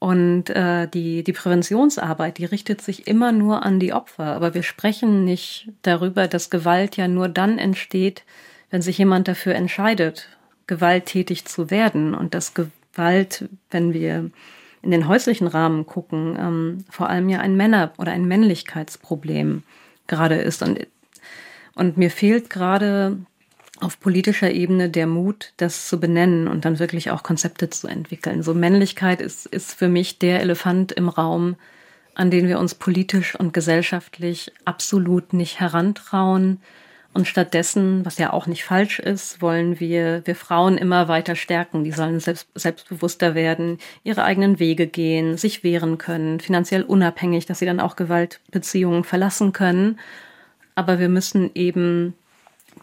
Und äh, die, die Präventionsarbeit, die richtet sich immer nur an die Opfer. Aber wir sprechen nicht darüber, dass Gewalt ja nur dann entsteht, wenn sich jemand dafür entscheidet, gewalttätig zu werden. Und dass Gewalt, wenn wir in den häuslichen Rahmen gucken, ähm, vor allem ja ein Männer- oder ein Männlichkeitsproblem gerade ist. Und, und mir fehlt gerade auf politischer Ebene der Mut, das zu benennen und dann wirklich auch Konzepte zu entwickeln. So Männlichkeit ist, ist für mich der Elefant im Raum, an den wir uns politisch und gesellschaftlich absolut nicht herantrauen. Und stattdessen, was ja auch nicht falsch ist, wollen wir, wir Frauen immer weiter stärken. Die sollen selbst, selbstbewusster werden, ihre eigenen Wege gehen, sich wehren können, finanziell unabhängig, dass sie dann auch Gewaltbeziehungen verlassen können. Aber wir müssen eben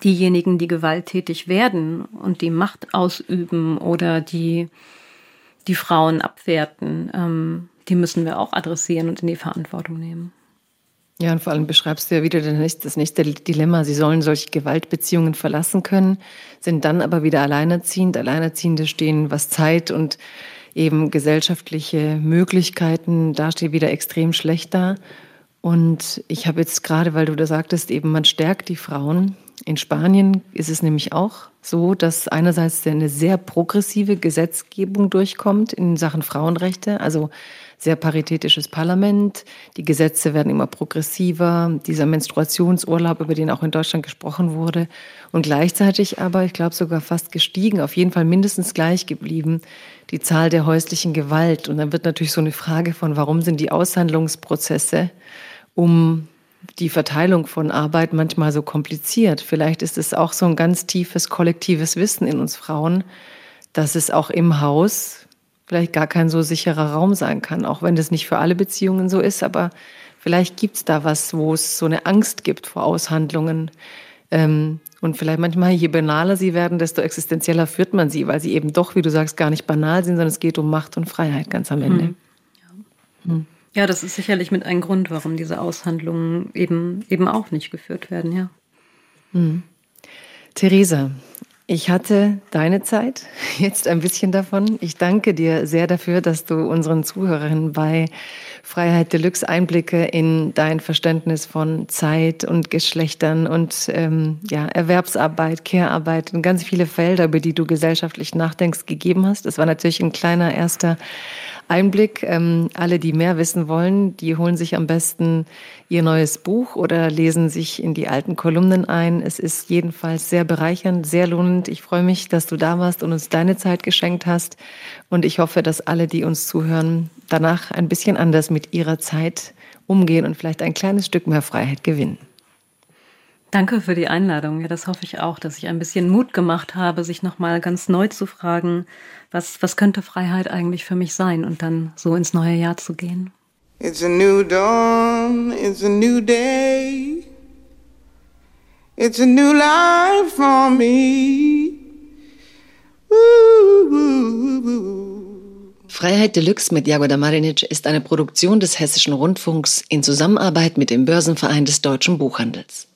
diejenigen, die gewalttätig werden und die Macht ausüben oder die die Frauen abwerten, ähm, die müssen wir auch adressieren und in die Verantwortung nehmen. Ja, und vor allem beschreibst du ja wieder das nächste Dilemma. Sie sollen solche Gewaltbeziehungen verlassen können, sind dann aber wieder alleinerziehend. Alleinerziehende stehen, was Zeit und eben gesellschaftliche Möglichkeiten da steht wieder extrem schlecht da. Und ich habe jetzt gerade, weil du da sagtest, eben man stärkt die Frauen. In Spanien ist es nämlich auch so, dass einerseits eine sehr progressive Gesetzgebung durchkommt in Sachen Frauenrechte, also sehr paritätisches Parlament. Die Gesetze werden immer progressiver. Dieser Menstruationsurlaub, über den auch in Deutschland gesprochen wurde. Und gleichzeitig aber, ich glaube sogar fast gestiegen, auf jeden Fall mindestens gleich geblieben, die Zahl der häuslichen Gewalt. Und dann wird natürlich so eine Frage von, warum sind die Aushandlungsprozesse um die Verteilung von Arbeit manchmal so kompliziert. Vielleicht ist es auch so ein ganz tiefes kollektives Wissen in uns Frauen, dass es auch im Haus vielleicht gar kein so sicherer Raum sein kann, auch wenn das nicht für alle Beziehungen so ist, aber vielleicht gibt es da was, wo es so eine Angst gibt vor Aushandlungen. Ähm, und vielleicht manchmal, je banaler sie werden, desto existenzieller führt man sie, weil sie eben doch, wie du sagst, gar nicht banal sind, sondern es geht um Macht und Freiheit ganz am Ende. Hm. Ja. Hm. Ja, das ist sicherlich mit ein Grund, warum diese Aushandlungen eben, eben auch nicht geführt werden, ja. Hm. Theresa, ich hatte deine Zeit, (laughs) jetzt ein bisschen davon. Ich danke dir sehr dafür, dass du unseren Zuhörerinnen bei Freiheit Deluxe Einblicke in dein Verständnis von Zeit und Geschlechtern und ähm, ja, Erwerbsarbeit, Care-Arbeit und ganz viele Felder, über die du gesellschaftlich nachdenkst, gegeben hast. Das war natürlich ein kleiner erster Einblick. Ähm, alle, die mehr wissen wollen, die holen sich am besten ihr neues Buch oder lesen sich in die alten Kolumnen ein. Es ist jedenfalls sehr bereichernd, sehr lohnend. Ich freue mich, dass du da warst und uns deine Zeit geschenkt hast. Und ich hoffe, dass alle, die uns zuhören, danach ein bisschen anders mit ihrer Zeit umgehen und vielleicht ein kleines Stück mehr Freiheit gewinnen. Danke für die Einladung. Ja, das hoffe ich auch, dass ich ein bisschen Mut gemacht habe, sich nochmal ganz neu zu fragen, was, was könnte Freiheit eigentlich für mich sein und dann so ins neue Jahr zu gehen. It's a new dawn, it's a new day. It's a new life for me. Freiheit Deluxe mit Jagoda Marinic ist eine Produktion des Hessischen Rundfunks in Zusammenarbeit mit dem Börsenverein des deutschen Buchhandels.